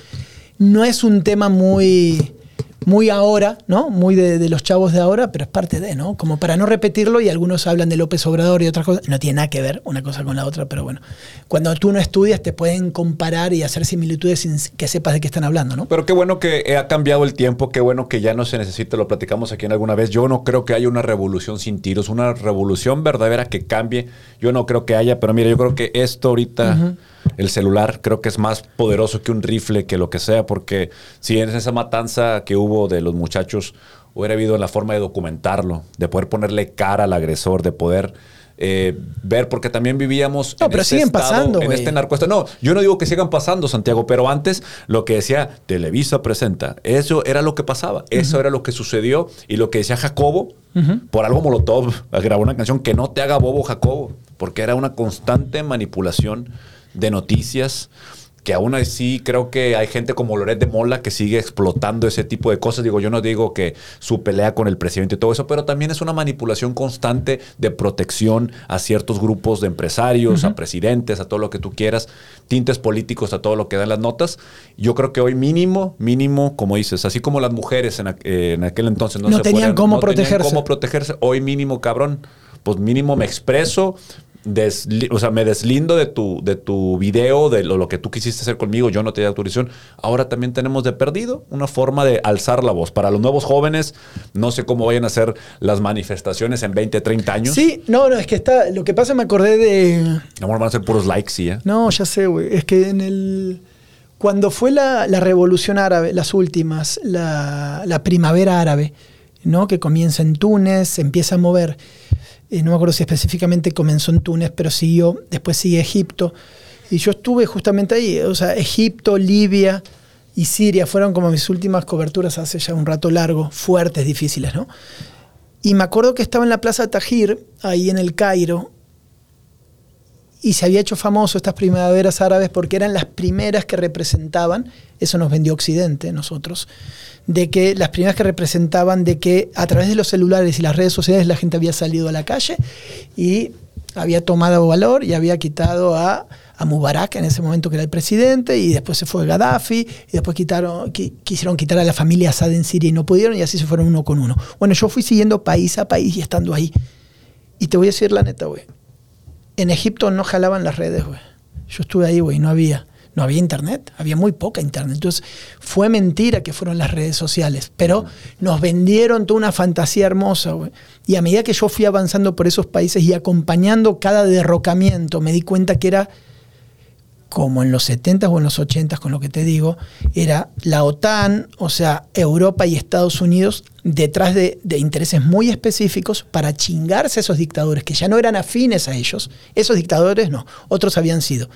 no es un tema muy, muy ahora, ¿no? Muy de, de, los chavos de ahora, pero es parte de, ¿no? Como para no repetirlo, y algunos hablan de López Obrador y otras cosas. No tiene nada que ver una cosa con la otra, pero bueno. Cuando tú no estudias, te pueden comparar y hacer similitudes sin que sepas de qué están hablando, ¿no? Pero qué bueno que ha cambiado el tiempo, qué bueno que ya no se necesita, lo platicamos aquí en alguna vez. Yo no creo que haya una revolución sin tiros, una revolución verdadera que cambie. Yo no creo que haya, pero mira, yo creo que esto ahorita. Uh -huh el celular creo que es más poderoso que un rifle, que lo que sea, porque si en esa matanza que hubo de los muchachos hubiera habido la forma de documentarlo, de poder ponerle cara al agresor, de poder eh, ver, porque también vivíamos no, en pero este siguen estado, pasando, en wey. este narcoestado. No, yo no digo que sigan pasando, Santiago, pero antes lo que decía Televisa presenta, eso era lo que pasaba, eso uh -huh. era lo que sucedió y lo que decía Jacobo, uh -huh. por algo Molotov grabó una canción que no te haga bobo Jacobo, porque era una constante manipulación de noticias que aún así creo que hay gente como Loret de Mola que sigue explotando ese tipo de cosas. Digo, yo no digo que su pelea con el presidente y todo eso, pero también es una manipulación constante de protección a ciertos grupos de empresarios, uh -huh. a presidentes, a todo lo que tú quieras, tintes políticos, a todo lo que dan las notas. Yo creo que hoy mínimo, mínimo, como dices, así como las mujeres en, en aquel entonces no, no se tenían cómo no protegerse. Tenían cómo protegerse, hoy mínimo, cabrón, pues mínimo me expreso, Desli o sea, me deslindo de tu, de tu video, de lo, lo, que tú quisiste hacer conmigo, yo no te di autorización. Ahora también tenemos de perdido una forma de alzar la voz. Para los nuevos jóvenes, no sé cómo vayan a ser las manifestaciones en 20, 30 años. Sí, no, no, es que está. Lo que pasa, me acordé de. Amor, van a ser puros likes, sí, ¿eh? No, ya sé, güey. Es que en el. Cuando fue la, la revolución árabe, las últimas, la, la primavera árabe, ¿no? Que comienza en Túnez, se empieza a mover eh, no me acuerdo si específicamente comenzó en Túnez, pero siguió, después sigue Egipto. Y yo estuve justamente ahí, o sea, Egipto, Libia y Siria fueron como mis últimas coberturas hace ya un rato largo, fuertes, difíciles, ¿no? Y me acuerdo que estaba en la Plaza Tajir, ahí en el Cairo, y se había hecho famoso estas primaveras árabes porque eran las primeras que representaban, eso nos vendió Occidente, nosotros, de que las primeras que representaban de que a través de los celulares y las redes sociales la gente había salido a la calle y había tomado valor y había quitado a, a Mubarak en ese momento que era el presidente y después se fue Gaddafi y después quitaron, quisieron quitar a la familia Assad en Siria y no pudieron y así se fueron uno con uno. Bueno, yo fui siguiendo país a país y estando ahí. Y te voy a decir la neta, güey en Egipto no jalaban las redes, güey. Yo estuve ahí, güey, no había. No había internet, había muy poca internet. Entonces, fue mentira que fueron las redes sociales, pero nos vendieron toda una fantasía hermosa, güey. Y a medida que yo fui avanzando por esos países y acompañando cada derrocamiento, me di cuenta que era como en los 70 o en los 80 con lo que te digo, era la OTAN, o sea, Europa y Estados Unidos, detrás de, intereses muy específicos para chingarse a esos dictadores que ya no eran afines a ellos. Esos dictadores no, otros habían sido.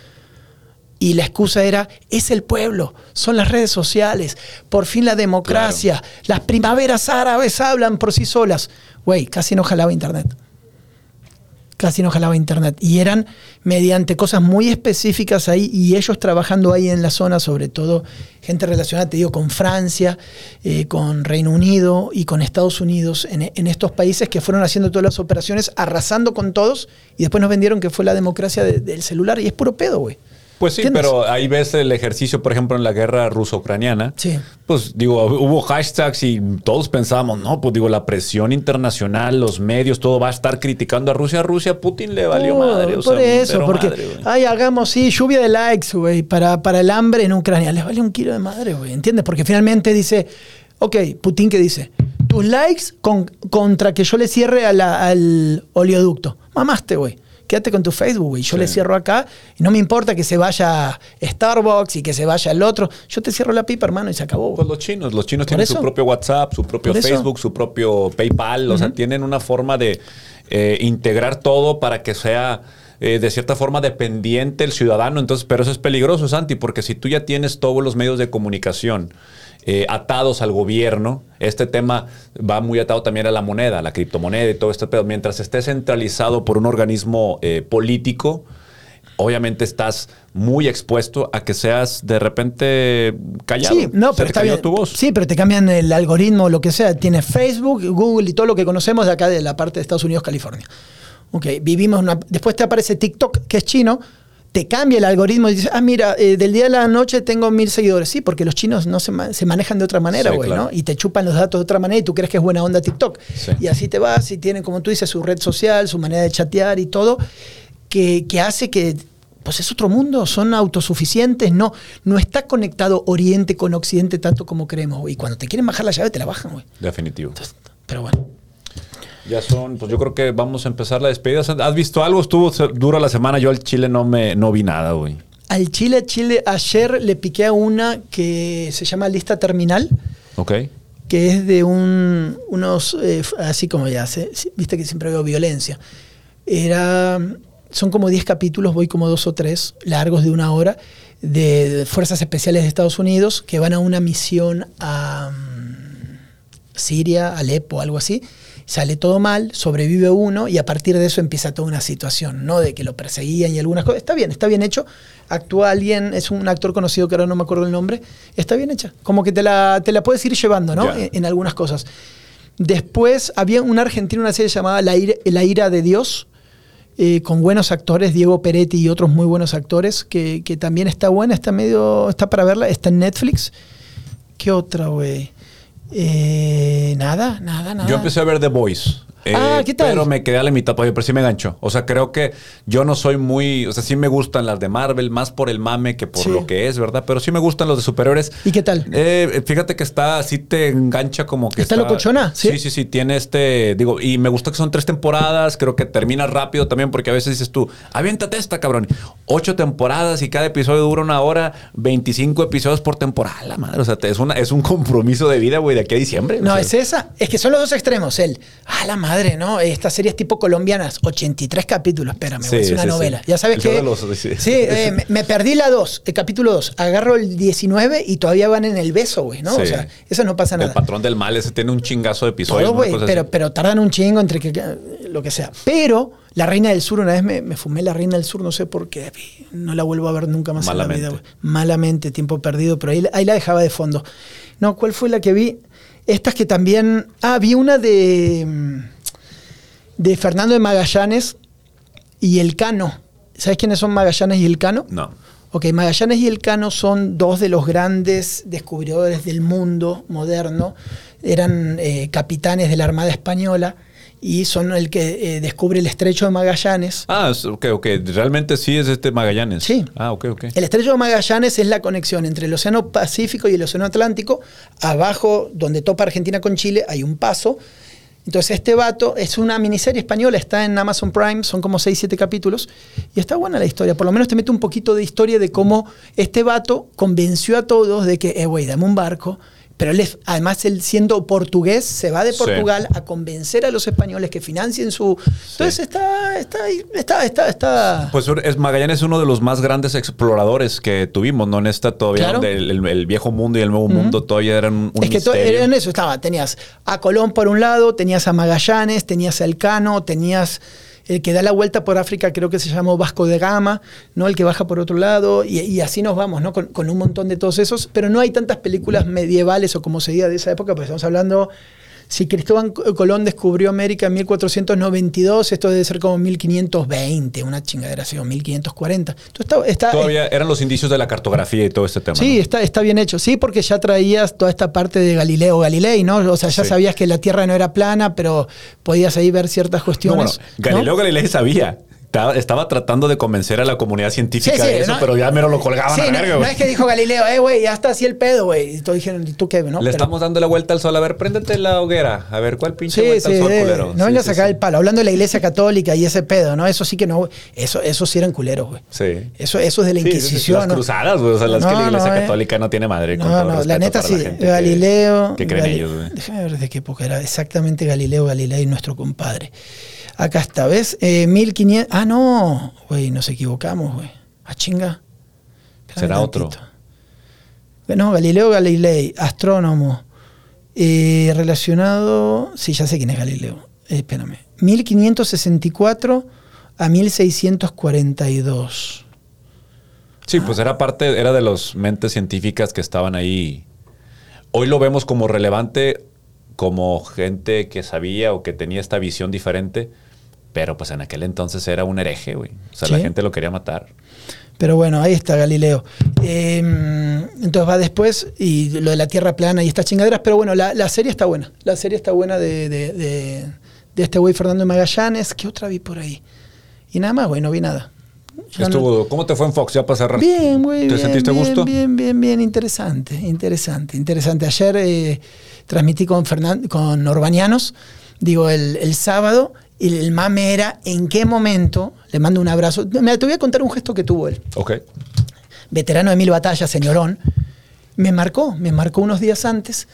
Y la excusa era, es el pueblo, son las redes sociales, por fin la democracia, las primaveras árabes hablan por sí solas. Güey, casi no jalaba internet casi no jalaba internet. Y eran mediante cosas muy específicas ahí y ellos trabajando ahí en la zona, sobre todo gente relacionada, te digo, con Francia, eh, con Reino Unido y con Estados Unidos, en, estos países que fueron haciendo todas las operaciones, arrasando con todos y después nos vendieron que fue la democracia del celular y es puro pedo, güey. Pues sí, pero ahí ves el ejercicio, por ejemplo, en la guerra ruso-ucraniana. Sí. Pues digo, hubo hashtags y todos pensábamos, no, pues digo, la presión internacional, los medios, todo va a estar criticando a Rusia. A Rusia, Putin le valió madre. por eso, porque, ay, hagamos, sí, lluvia de likes, güey, para, para el hambre en Ucrania. Les vale un kilo de madre, güey, ¿entiendes? Porque finalmente dice, ok, Putin, ¿qué dice? Tus likes contra que yo le cierre al oleoducto. Mamaste, güey quédate con tu Facebook, y Yo le cierro acá y no me importa que se vaya Starbucks y que se vaya el otro. Yo te cierro la pipa, hermano, y se acabó. Pues los chinos, los chinos tienen su propio WhatsApp, su propio Facebook, su propio PayPal. O sea, tienen una forma de eh, integrar todo para que sea eh, de cierta forma dependiente el ciudadano. Entonces, pero eso es peligroso, Santi, porque si tú ya tienes todos los medios de comunicación eh, atados al gobierno. Este tema va muy atado también a la moneda, a la criptomoneda y todo esto, pero mientras esté centralizado por un organismo eh, político, obviamente estás muy expuesto a que seas de repente callado. Sí, no, pero está bien. Tu voz. Sí, pero te cambian el algoritmo, lo que sea. Tienes Facebook, Google y todo lo que conocemos de acá de la parte de Estados Unidos, California. Ok, vivimos una. Después te aparece TikTok, que es chino, te cambia el algoritmo y dices, ah, mira, eh, del día a la noche tengo mil seguidores. Sí, porque los chinos no se, manejan de otra manera, güey, ¿no? Y te chupan los datos de otra manera y tú crees que es buena onda TikTok. Y así te vas y tienen, como tú dices, su red social, su manera de chatear y todo, que, hace que pues es otro mundo, son autosuficientes, no, no está conectado Oriente con Occidente tanto como creemos. Y cuando te quieren bajar la llave, te la bajan, güey. Definitivo. pero bueno. Ya son, pues yo creo que vamos a empezar la despedida. ¿Has visto algo? Estuvo duro la semana. Yo al Chile no me no vi nada, güey. Al Chile, Chile, ayer le piqué a una que se llama Lista Terminal. Ok. Que es de un, unos, eh, así como ya, se, viste que siempre veo violencia. Era, son como 10 capítulos, voy como dos o tres, largos de una hora, de Fuerzas Especiales de Estados Unidos que van a una misión a mm, Siria, Alepo, algo así sale todo mal, sobrevive uno y a partir de eso empieza toda una situación, ¿no? De que lo perseguían y algunas cosas. Está bien, está bien hecho. Actúa alguien, es un actor conocido que ahora no me acuerdo el nombre. Está bien hecha. Como que te la, te la puedes ir llevando, ¿no? En, algunas cosas. Después había una argentina, una serie llamada La ira, de Dios, eh, con buenos actores, Diego Peretti y otros muy buenos actores, que, que también está buena, está medio, está para verla, está en Netflix. ¿Qué otra, güey? Eh, nada, nada, nada. Yo empecé a ver The Voice. Ah, eh, ¿qué tal? Pero me quedé a la mitad, pero sí me gancho. O sea, creo que yo no soy muy. O sea, sí me gustan las de Marvel, más por el mame que por lo que es, ¿verdad? Pero sí me gustan los de superiores. ¿Y qué tal? Eh, fíjate que está, sí te engancha como que. ¿Está, locochona? ¿Sí? sí, sí, Tiene este. Digo, y me gusta que son tres temporadas. Creo que termina rápido también, porque a veces dices tú, aviéntate esta, cabrón. Ocho temporadas y cada episodio dura una hora, 25 episodios por temporada, la madre. O sea, es, una, es un compromiso de vida, güey, de aquí a diciembre. No, es esa. Es que son los dos extremos. El, ah, la madre madre, ¿no? Estas series tipo colombianas, 83 capítulos, espérame, Sí, es una sí, novela. sí. Ya sabes El show que... los- sí. Eh, me, me perdí la 2, el capítulo 2. Agarro el 19 y todavía van en el beso, güey, ¿no? O sea, eso no pasa El nada. patrón del mal, ese tiene un chingazo de episodios. Todo, güey, pero, pero tardan un chingo entre que lo que sea. Pero La Reina del Sur, una vez me, me fumé La Reina del Sur, no sé por qué. No la vuelvo a ver nunca más en la vida. Güey. Malamente, tiempo perdido, pero ahí, ahí la dejaba de fondo. No, ¿cuál fue la que vi? Estas que también. Ah, vi una de. De Fernando de Magallanes y El Cano. ¿Sabes quiénes son Magallanes y El Cano? No. Ok, Magallanes y Elcano son dos de los grandes descubridores del mundo moderno. Eran eh, capitanes de la Armada Española y son el que eh, descubre el estrecho de Magallanes. Ah, ok, ok. Realmente sí es este Magallanes. Sí. Ah, ok, ok. El estrecho de Magallanes es la conexión entre el Océano Pacífico y el Océano Atlántico. Abajo, donde topa Argentina con Chile, hay un paso. Entonces, este vato es una miniserie española, está en Amazon Prime, son como 6, 7 capítulos. Y está buena la historia. Por lo menos te mete un poquito de historia de cómo este vato convenció a todos de que, eh, güey, dame un barco. Pero él, es- además, él siendo portugués, se va de Sí. Portugal a convencer a los españoles que financien su. Entonces, está, está, ahí, está, está, está. Pues es Magallanes es uno de los más grandes exploradores que tuvimos, ¿no? En esta todavía, Claro. donde el, el- el viejo mundo y el nuevo mundo todavía eran un, es que misterio. en eso estaba. Tenías a Colón por un lado, tenías a Magallanes, tenías a Elcano, tenías el que da la vuelta por África, creo que se llamó Vasco de Gama, ¿no? El que baja por otro lado, y, así nos vamos, ¿no? Con, con un montón de todos esos, pero no hay tantas películas medievales o como se diga de esa época, pues estamos hablando. Si Cristóbal Colón descubrió América en 1492, esto debe ser como 1520, una chingadera así, o 1540. Entonces está, está- Todavía eran los indicios de la cartografía y todo este tema. Sí, ¿no? está, está bien hecho. Sí, porque ya traías toda esta parte de Galileo Galilei, ¿no? O sea, ya Sí. sabías que la Tierra no era plana, pero podías ahí ver ciertas No, cuestiones. bueno, Galileo ¿no? Galilei sabía. Estaba, estaba tratando de convencer a la comunidad científica Sí, sí, de eso, ¿no? pero ya mero lo colgaban Sí, a la no, verga, no güey. es que dijo Galileo, eh, güey, ya está así el pedo, güey. Y todos dijeron, ¿y tú qué? ¿no? Le Pero- estamos dando la vuelta al sol. A ver, préndete la hoguera. A ver, ¿cuál pinche vuelta al sol, culero? no vengas a sacar el palo. Hablando de la iglesia católica y ese pedo, ¿no? Eso sí que no. Eso, eso sí eran culeros, güey. Sí. Eso, eso es de la Inquisición. las ¿no? cruzadas, güey. O sea, las que No, la iglesia no, eh. católica no tiene madre. con No, no, la neta sí. Galileo. Que, creen ellos, güey. Déjame ver de qué época era. Exactamente Galileo Galilei, nuestro compadre. Acá está, ¿ves? Eh, 1500. Ah, no. Güey, nos equivocamos, güey. Ah, chinga. Espérame Será otro. No, Galileo Galilei, astrónomo. Eh, relacionado. Sí, ya sé quién es Galileo. Eh, espérame. 1564 a 1642. Sí, pues era parte, era de las mentes científicas que estaban ahí. Hoy lo vemos como relevante, como gente que sabía o que tenía esta visión diferente, pero pues en aquel entonces era un hereje, güey. O sea, la gente lo quería matar. Pero bueno, ahí está Galileo. Eh, entonces va después y lo de la Tierra plana y estas chingaderas. Pero bueno, la, la serie está buena. La serie está buena de, de- de- de este güey Fernando Magallanes. ¿Qué otra vi por ahí? Y nada más, güey, no vi nada. Ya no- Estuvo, ¿Cómo te fue en Fox? Ya para cerrar. Bien, güey. ¿Te bien, sentiste bien, gusto? Bien, bien, bien. Interesante, interesante, interesante. Ayer eh, transmití con, Fernan- con Urbanianos, digo, el, el sábado, el mame era en qué momento, le mando un abrazo. Mira, te voy a contar un gesto que tuvo él Ok. veterano de mil batallas, señorón, me marcó, me marcó unos días antes.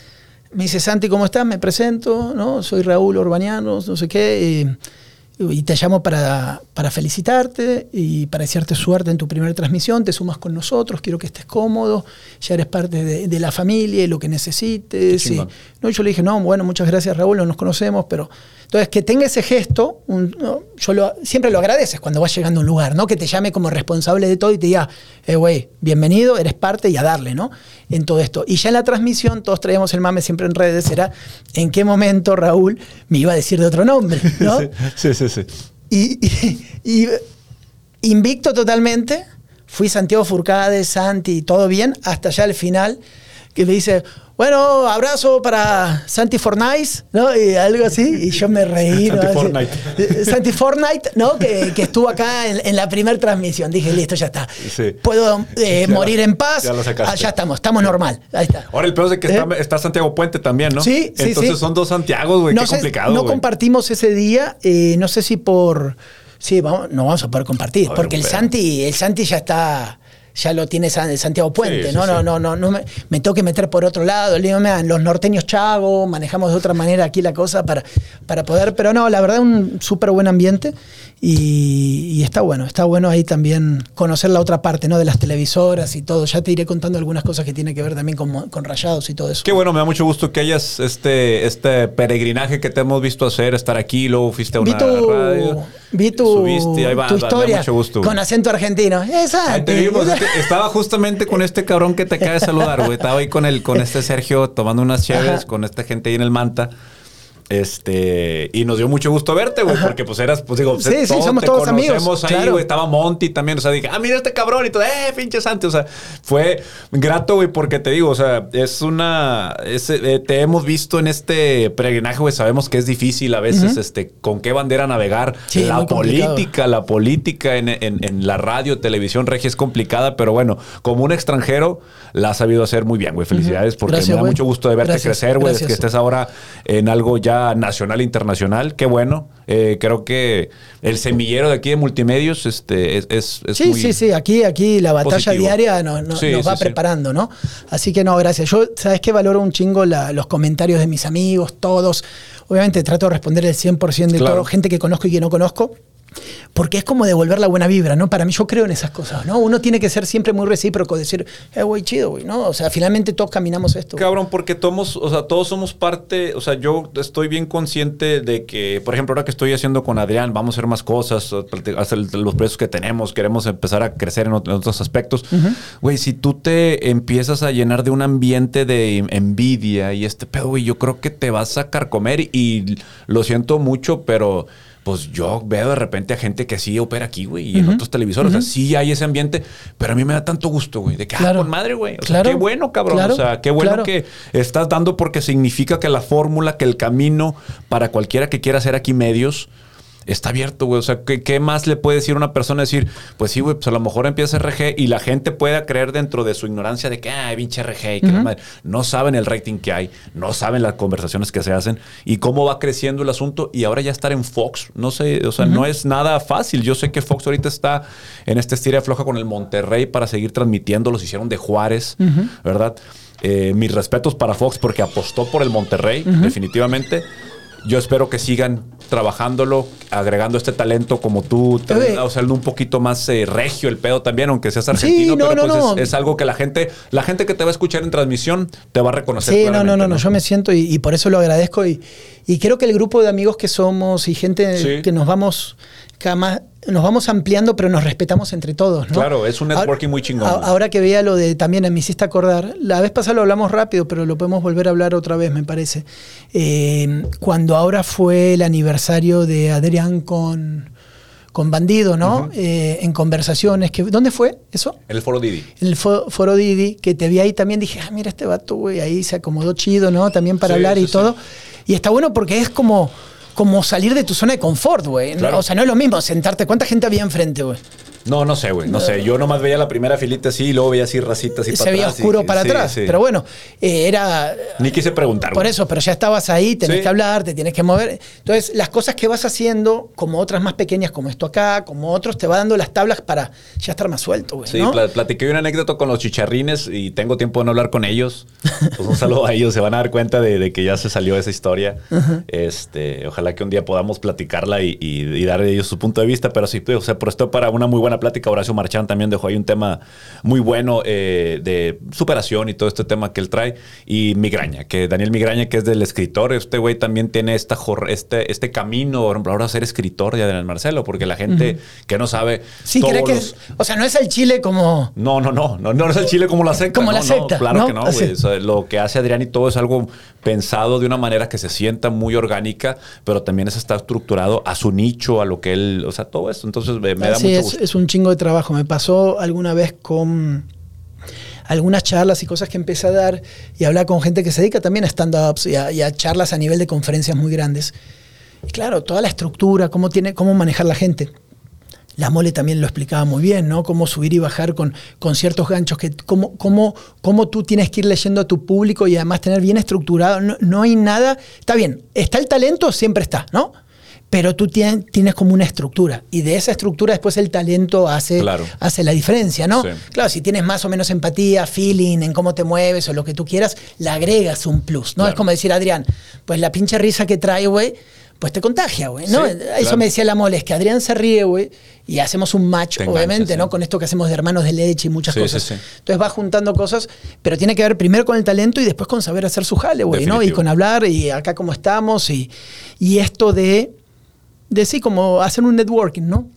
Me dice, Santi, ¿cómo estás? Me presento, ¿no? Soy Raúl Urbanianos, no sé qué. eh, y te llamo para, para felicitarte y para desearte suerte en tu primera transmisión. Te sumas con nosotros, quiero que estés cómodo, ya eres parte de, de la familia y lo que necesites. Y- no, yo le dije, no, bueno, muchas gracias Raúl, no nos conocemos, pero... Entonces, que tenga ese gesto, un- no, yo lo- siempre lo agradeces cuando vas llegando a un lugar, ¿no? Que te llame como responsable de todo y te diga, eh, güey, bienvenido, eres parte y a darle, ¿no? En todo esto. Y ya en la transmisión, todos traíamos el mame siempre en redes, era en qué momento Raúl me iba a decir de otro nombre, ¿no? Sí, sí, sí. Y, y- y invicto totalmente, fui Santiago Furcade, Santi, todo bien, hasta ya al final, que me dice, bueno, abrazo para Santi Fortnite, ¿no? Y algo así, y yo me reí. ¿no? Santi Así, Fortnite. eh, Santi Fortnite, ¿no? Que, que estuvo acá en, en la primera transmisión. Dije, listo, ya está. Sí. Puedo eh, Ya morir en paz. ya lo sacaste. Ah, ya estamos, estamos normal. Ahí está. Ahora el peor es que está, ¿Eh? está Santiago Puente también, ¿no? Sí, sí, Entonces sí. son dos Santiagos, güey. no Qué sé, complicado, no compartimos ese día, eh, no sé si por... Sí, vamos, no vamos a poder compartir, A ver, porque el. Santi, el Santi ya está... ya lo tiene San- Santiago Puente, Sí, ¿no? sí. No, no, no, no me, me tengo que meter por otro lado. Le digo, "Mira, los norteños chago, manejamos de otra manera aquí la cosa para, para poder. Pero no, la verdad, un súper buen ambiente y, y está bueno. Está bueno ahí también conocer la otra parte, ¿no? De las televisoras y todo. Ya te iré contando algunas cosas que tiene que ver también con, con rayados y todo eso. Qué bueno, me da mucho gusto que hayas este, este peregrinaje que te hemos visto hacer, estar aquí, luego fuiste a una Vi tu, radio. vi tu, subiste, ahí va, tu historia mucho gusto, con acento argentino. Ahí te vimos, estaba justamente con este cabrón que te acaba de saludar, güey. Estaba ahí con el, con este Sergio tomando unas chaves, Ajá. con esta gente ahí en el Manta. Este, y nos dio mucho gusto verte, güey, porque pues eras, pues digo, Sí, sí, somos te todos amigos, ahí, claro. güey, estaba Monty también, o sea, dije, ah, mira este cabrón y todo, eh, pinche Santi, o sea, fue grato, güey, porque te digo, o sea, es una, es, eh, te hemos visto en este peregrinaje, güey, sabemos que es difícil a veces, este, con qué bandera navegar, Sí, la complicado. política, la política en, en- en la radio, televisión regia es complicada, pero bueno, como un extranjero la has sabido hacer muy bien, güey. Felicidades porque Gracias, me da güey. mucho gusto de verte Gracias, crecer, güey, gracias. que estés ahora en algo ya nacional e internacional. Qué bueno. Eh, creo que el semillero de aquí de multimedios este, es, es, es Sí, muy- sí, sí, aquí, aquí la batalla positivo. diaria Sí, nos va sí. preparando, ¿no? Así que no, gracias. Yo, ¿sabes qué? Valoro un chingo la- los comentarios de mis amigos, todos. Obviamente trato de responder el 100% de Claro. todo, gente que conozco y que no conozco. Porque es como devolver la buena vibra, ¿no? Para mí yo creo en esas cosas, ¿no? Uno tiene que ser siempre muy recíproco, decir, eh, güey, chido, güey, ¿no? O sea, finalmente todos caminamos esto. güey. Cabrón, porque todos, o sea, todos somos parte, o sea, yo estoy bien consciente de que, por ejemplo, ahora que estoy haciendo con Adrián, vamos a hacer más cosas, hacer los precios que tenemos, queremos empezar a crecer en, ot- en otros aspectos. Güey, si tú te empiezas a llenar de un ambiente de envidia y este pedo, güey, yo creo que te vas a carcomer y lo siento mucho, pero pues yo veo de repente a gente que sí opera aquí, güey, y en otros televisores. O sea, sí hay ese ambiente, pero a mí me da tanto gusto, güey, de que, Claro. ah, con madre, güey. O sea, Claro. qué bueno, cabrón. Claro. O sea, qué bueno Claro. que estás dando porque significa que la fórmula, que el camino para cualquiera que quiera hacer aquí medios está abierto, güey. O sea, ¿qué, qué más le puede decir una persona? Decir, pues sí, güey, pues a lo mejor empieza RG y la gente pueda creer dentro de su ignorancia de que, ah, pinche RG y que la madre. No saben el rating que hay, no saben las conversaciones que se hacen y cómo va creciendo el asunto. Y ahora ya estar en Fox, no sé, o sea, no es nada fácil. Yo sé que Fox ahorita está en esta estira floja con el Monterrey para seguir transmitiendo. Los hicieron de Juárez, ¿verdad? Eh, mis respetos para Fox porque apostó por el Monterrey, definitivamente. Yo espero que sigan trabajándolo, agregando este talento como tú, ver. o sea, un poquito más eh, regio el pedo también, aunque seas argentino, no, pero no, pues no. Es, es algo que la gente, la gente que te va a escuchar en transmisión te va a reconocer. Sí, no, no, no, no, yo me siento y, y por eso lo agradezco y, y creo que el grupo de amigos que somos y gente Sí. que nos vamos cada más- nos vamos ampliando, pero nos respetamos entre todos, ¿no? Claro, es un networking muy chingón. Ahora que veía lo de también me hiciste acordar, la vez pasada lo hablamos rápido, pero lo podemos volver a hablar otra vez, me parece. Eh, cuando ahora fue el aniversario de Adrián con, con Bandido, ¿no? Eh, en conversaciones, que, ¿dónde fue eso? En el foro Didi. en el fo- foro Didi, que te vi ahí también, dije, ah, mira este vato, güey, ahí se acomodó chido, ¿no? También para Sí, hablar y sí. todo. Y está bueno porque es como, como salir de tu zona de confort, güey. O sea, no es lo mismo sentarte. ¿Cuánta gente había enfrente, güey? No, no sé, güey, no sé. Yo nomás veía la primera filita así y luego veía así racitas y Se para veía atrás y- oscuro para sí, atrás. sí. Pero bueno, eh, era... Ni quise preguntar. Por eso, pero ya estabas ahí, tenés Sí. que hablar, te tienes que mover. Entonces, las cosas que vas haciendo, como otras más pequeñas, como esto acá, como otros, te va dando las tablas para ya estar más suelto, güey. Sí, platiqué una anécdota con los chicharrines y tengo tiempo de no hablar con ellos. Pues un saludo a ellos, se van a dar cuenta de, de que ya se salió esa historia. este, ojalá que un día podamos platicarla y, y, y dar ellos su punto de vista, pero sí, o sea, prestó para una muy buena plática. Horacio Marchán también dejó ahí un tema muy bueno eh, de superación y todo este tema que él trae. Y Migraña, que Daniel Migraña, que es del escritor, este güey también tiene esta este, este camino, por ejemplo, ahora ser escritor de Adrián Marcelo, porque la gente que no sabe... Sí, cree que... los- O sea, no es el chile como... no, no, no, no, no es el chile como la secta. Como no, la no, secta, claro ¿no? que no, Así. güey. O sea, lo que hace Adrián y todo es algo pensado de una manera que se sienta muy orgánica, pero también eso está estructurado a su nicho, a lo que él, o sea, todo esto. Entonces me, me da sí, mucho es, gusto. es un chingo de trabajo. Me pasó alguna vez con algunas charlas y cosas que empecé a dar y hablar con gente que se dedica también a stand-ups y, a- y a charlas a nivel de conferencias muy grandes. Y claro, toda la estructura, cómo, tiene, cómo manejar la gente. La mole también lo explicaba muy bien, ¿no? Cómo subir y bajar con, con ciertos ganchos, que cómo, cómo, cómo tú tienes que ir leyendo a tu público y además tener bien estructurado. No, no hay nada. Está bien, está el talento, siempre está, ¿no? pero tú tien- tienes como una estructura y de esa estructura después el talento hace, Claro. hace la diferencia, ¿no? Sí. Claro, si tienes más o menos empatía, feeling en cómo te mueves o lo que tú quieras, le agregas un plus, ¿no? Claro. Es como decir, Adrián, pues la pinche risa que trae, güey, pues te contagia, güey, ¿no? Sí, Eso claro. me decía la mole, es que Adrián se ríe, güey, y hacemos un match, enganchas, obviamente, sí. ¿no? Con esto que hacemos de hermanos de leche y muchas Sí, cosas. Entonces va juntando cosas, pero tiene que ver primero con el talento y después con saber hacer su jale, güey, ¿no? Y con hablar y acá cómo estamos y, y esto de, de sí, como hacer un networking, ¿no?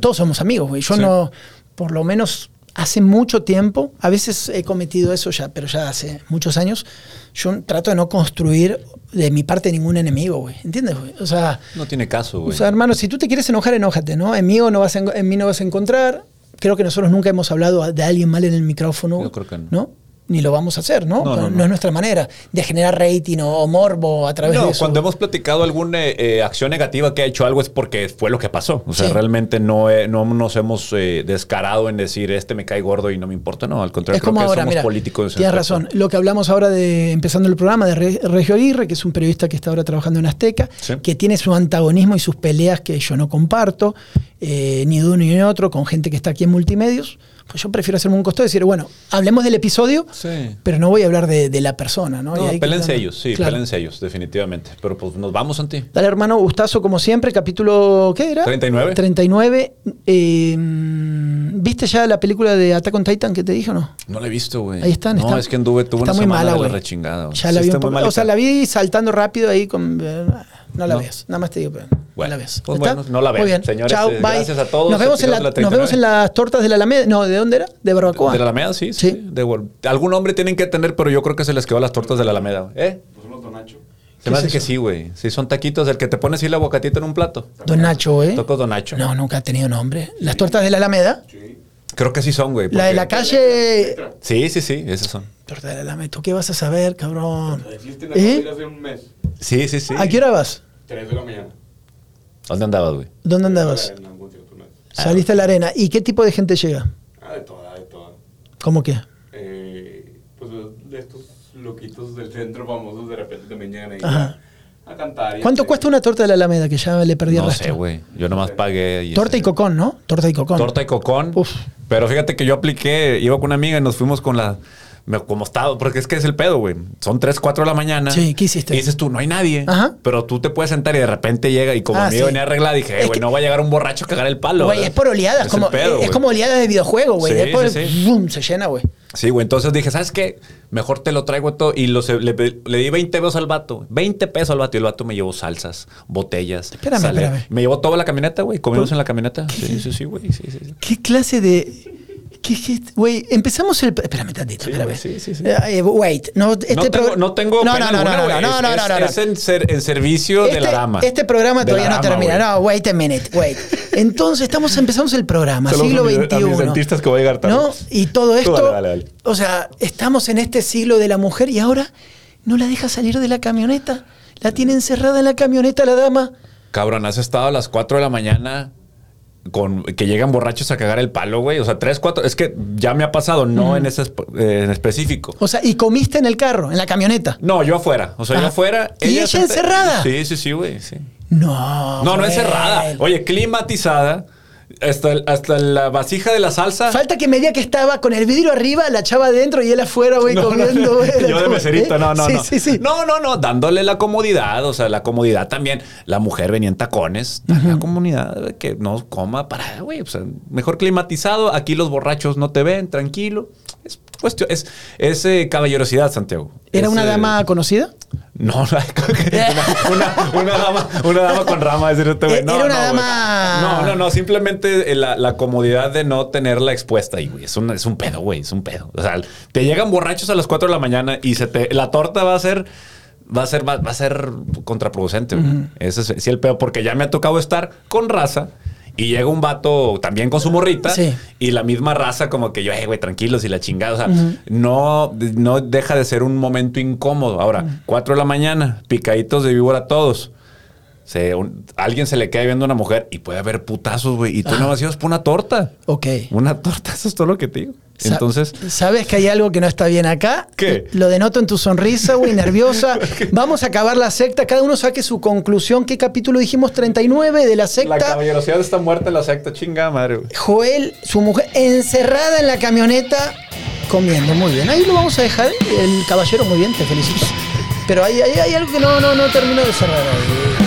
Todos somos amigos, güey. Yo no, por lo menos hace mucho tiempo, a veces he cometido eso ya, pero ya hace muchos años, yo trato de no construir de mi parte ningún enemigo, güey. ¿Entiendes, güey? O sea, No tiene caso, o güey. sea, hermano, si tú te quieres enojar, enójate, ¿no? En mí, no vas a, en mí no vas a encontrar. Creo que nosotros nunca hemos hablado de alguien mal en el micrófono. Yo creo que no. Ni lo vamos a hacer, ¿no? No, no, es nuestra manera de generar rating o, morbo a través No, de eso. cuando hemos platicado alguna eh, acción negativa que ha hecho algo es porque fue lo que pasó. O sea, Sí. realmente no, eh, no nos hemos eh, descarado en decir este me cae gordo y no me importa. No, al contrario, es como creo que ahora, somos mira, políticos. en tienes razón. Lo que hablamos ahora de empezando el programa de Re- Regio Aguirre, que es un periodista que está ahora trabajando en Azteca, Sí. que tiene su antagonismo y sus peleas que yo no comparto, eh, ni de uno ni de otro, con gente que está aquí en multimedios. Pues yo prefiero hacerme un costado y decir, bueno, hablemos del episodio, Sí. pero no voy a hablar de, de la persona, ¿no? No, quedando- ellos, sí, Claro. pélense ellos, definitivamente. Pero pues nos vamos, Santi. Dale, hermano, gustazo como siempre, capítulo, ¿qué era? 39. 39. Eh, ¿Viste ya la película de Attack on Titan que te dije o no? No la he visto, güey. Ahí están. No, está- es que anduve, tuve está una muy semana mala, de la rechingada. Ya la Sí vi está un poco- O sea, la vi saltando rápido ahí con. eh, No la No. ves, nada más te digo, pero Bueno, no la ves. pues ¿Está? bueno, no la. Muy bien. Señores, Chao, eh, bye. gracias a todos. Nos vemos, en, la- Episodio de la nos vemos en 39. las tortas de la Alameda. No, ¿de dónde era? De Barbacoa. De la Alameda, sí, sí. Sí. de algún nombre tienen que tener, pero yo creo que se les quedó las tortas de la Alameda. güey. ¿Eh? Pues unos Donacho. Se ¿Qué me es que sí, güey. Sí, son taquitos, el que te pone así la bocatita en un plato. Don Nacho, ¿eh? Tocó Don Nacho. No, nunca ha tenido nombre. Las tortas de la Alameda. Sí. Creo que sí son, güey. La de la calle. Sí, sí, sí, esas son. Torta de la Alameda. ¿Tú qué vas a saber, cabrón? Existen ¿Eh? hace un mes. Sí, sí, sí. ¿A qué hora vas? 3 de la mañana. ¿Dónde andabas, güey? ¿Dónde andabas? En algún cierto mes. Saliste a la arena. ¿Y qué tipo de gente llega? Ah, de toda, de toda. ¿Cómo que? Eh, pues de estos loquitos del centro famosos de repente también llegan ahí Ajá. a, cantar. y ¿Cuánto cuesta una torta de la Alameda? Que ya le perdí el No rastro. sé, güey. Yo nomás pagué. y Torta y ese- cocón, ¿no? Torta y cocón. Torta y cocón. Uf. Pero fíjate que yo apliqué, iba con una amiga y nos fuimos con la. Me- Como estaba, porque es que es el pedo, güey. Son 3, 4 de la mañana. Sí, ¿qué hiciste? Y dices tú, no hay nadie. Ajá. Pero tú te puedes sentar y de repente llega y como Ah, a mí sí. venía arreglada, dije, güey, no va a llegar un borracho a cagar el palo. Güey, es por oleadas. Es como, pedo, es como oleadas de videojuego, güey. Sí, Después, sí, se llena, güey. Sí, güey. Entonces dije, ¿sabes qué? Mejor te lo traigo todo. Y le, le di 20 pesos al vato. 20 pesos al vato. Y el vato me llevó salsas, botellas. Espérame, espérame. Me llevó toda la camioneta, güey. Comimos ¿Por- en la camioneta. Sí, sí, sí, güey. Sí, sí, sí. ¿Qué clase de.? ¿Qué, qué- güey, empezamos el. Espérame tantito, Sí, espérame. sí, sí, sí. Eh, wait, no, este no, tengo, no tengo No, no, no, no, güey. no, no, Es- no, es, no, no. es en, ser- en servicio de la Este- dama. Este programa todavía no termina. No, wait a minute, wait. Entonces, estamos, empezamos el programa, siglo a mis XXI. dentistas que voy a llegar tarde. ¿No? Y todo esto. dale, dale, dale. O sea, estamos en este siglo de la mujer y ahora no la deja salir de la camioneta. La tiene encerrada en la camioneta la dama. Cabrón, has estado a las 4 de la mañana con que llegan borrachos a cagar el palo, güey. O sea, 3, 4. Es que ya me ha pasado, no en ese eh, en específico. O sea, y comiste en el carro, en la camioneta. No, yo afuera. O sea, Ajá. yo afuera. ¿Y ella encerrada? Sí, sí, sí, güey. Sí. No. No, no encerrada. Oye, climatizada. Hasta, hasta la vasija de la salsa. Falta que me diga que estaba con el vidrio arriba, la chava adentro y él afuera, güey, No, comiendo, no. güey. Yo de meserito, ¿eh? no, no, sí, no. Sí, sí, No, no, no, dándole la comodidad, o sea, la comodidad también. La mujer venía en tacones, la comodidad que no coma parada, güey. O sea, mejor climatizado, aquí los borrachos no te ven, tranquilo. Es cuestión, es, es eh, caballerosidad, Santiago. ¿Era Es, una eh, dama conocida? No, una, una- una dama, una dama con rama, decir este güey. No, Era una no, güey. No, no, no, simplemente la, la comodidad de no tenerla expuesta ahí, güey. Es un, es un pedo, güey, es un pedo. O sea, te llegan borrachos a las 4 de la mañana y se te, la torta va a ser, va a ser, va, va a ser contraproducente, güey. Ese es sí el pedo, porque ya me ha tocado estar con raza. Y llega un vato también con su morrita Sí. y la misma raza como que yo, eh, güey, tranquilos y la chingada. O sea, no, no deja de ser un momento incómodo. Ahora, 4 de la mañana, picaditos de víbora todos. Se, un- alguien se le queda viendo a una mujer y puede haber putazos, güey. Y tú Ah. no vas por una torta. Ok. Una torta, eso es todo lo que te digo. Entonces. ¿Sabes que hay algo que no está bien acá? ¿Qué? Lo denoto en tu sonrisa, güey, nerviosa. Vamos a acabar la secta. Cada uno saque su conclusión. ¿Qué capítulo dijimos? 39 de la secta. La caballerosidad está muerta en la secta, chinga madre. Joel, su mujer, encerrada en la camioneta, comiendo. Muy bien. Ahí lo vamos a dejar. El caballero, muy bien, te felicito. Pero hay, hay, hay algo que no, no, no termino de cerrar. ahí.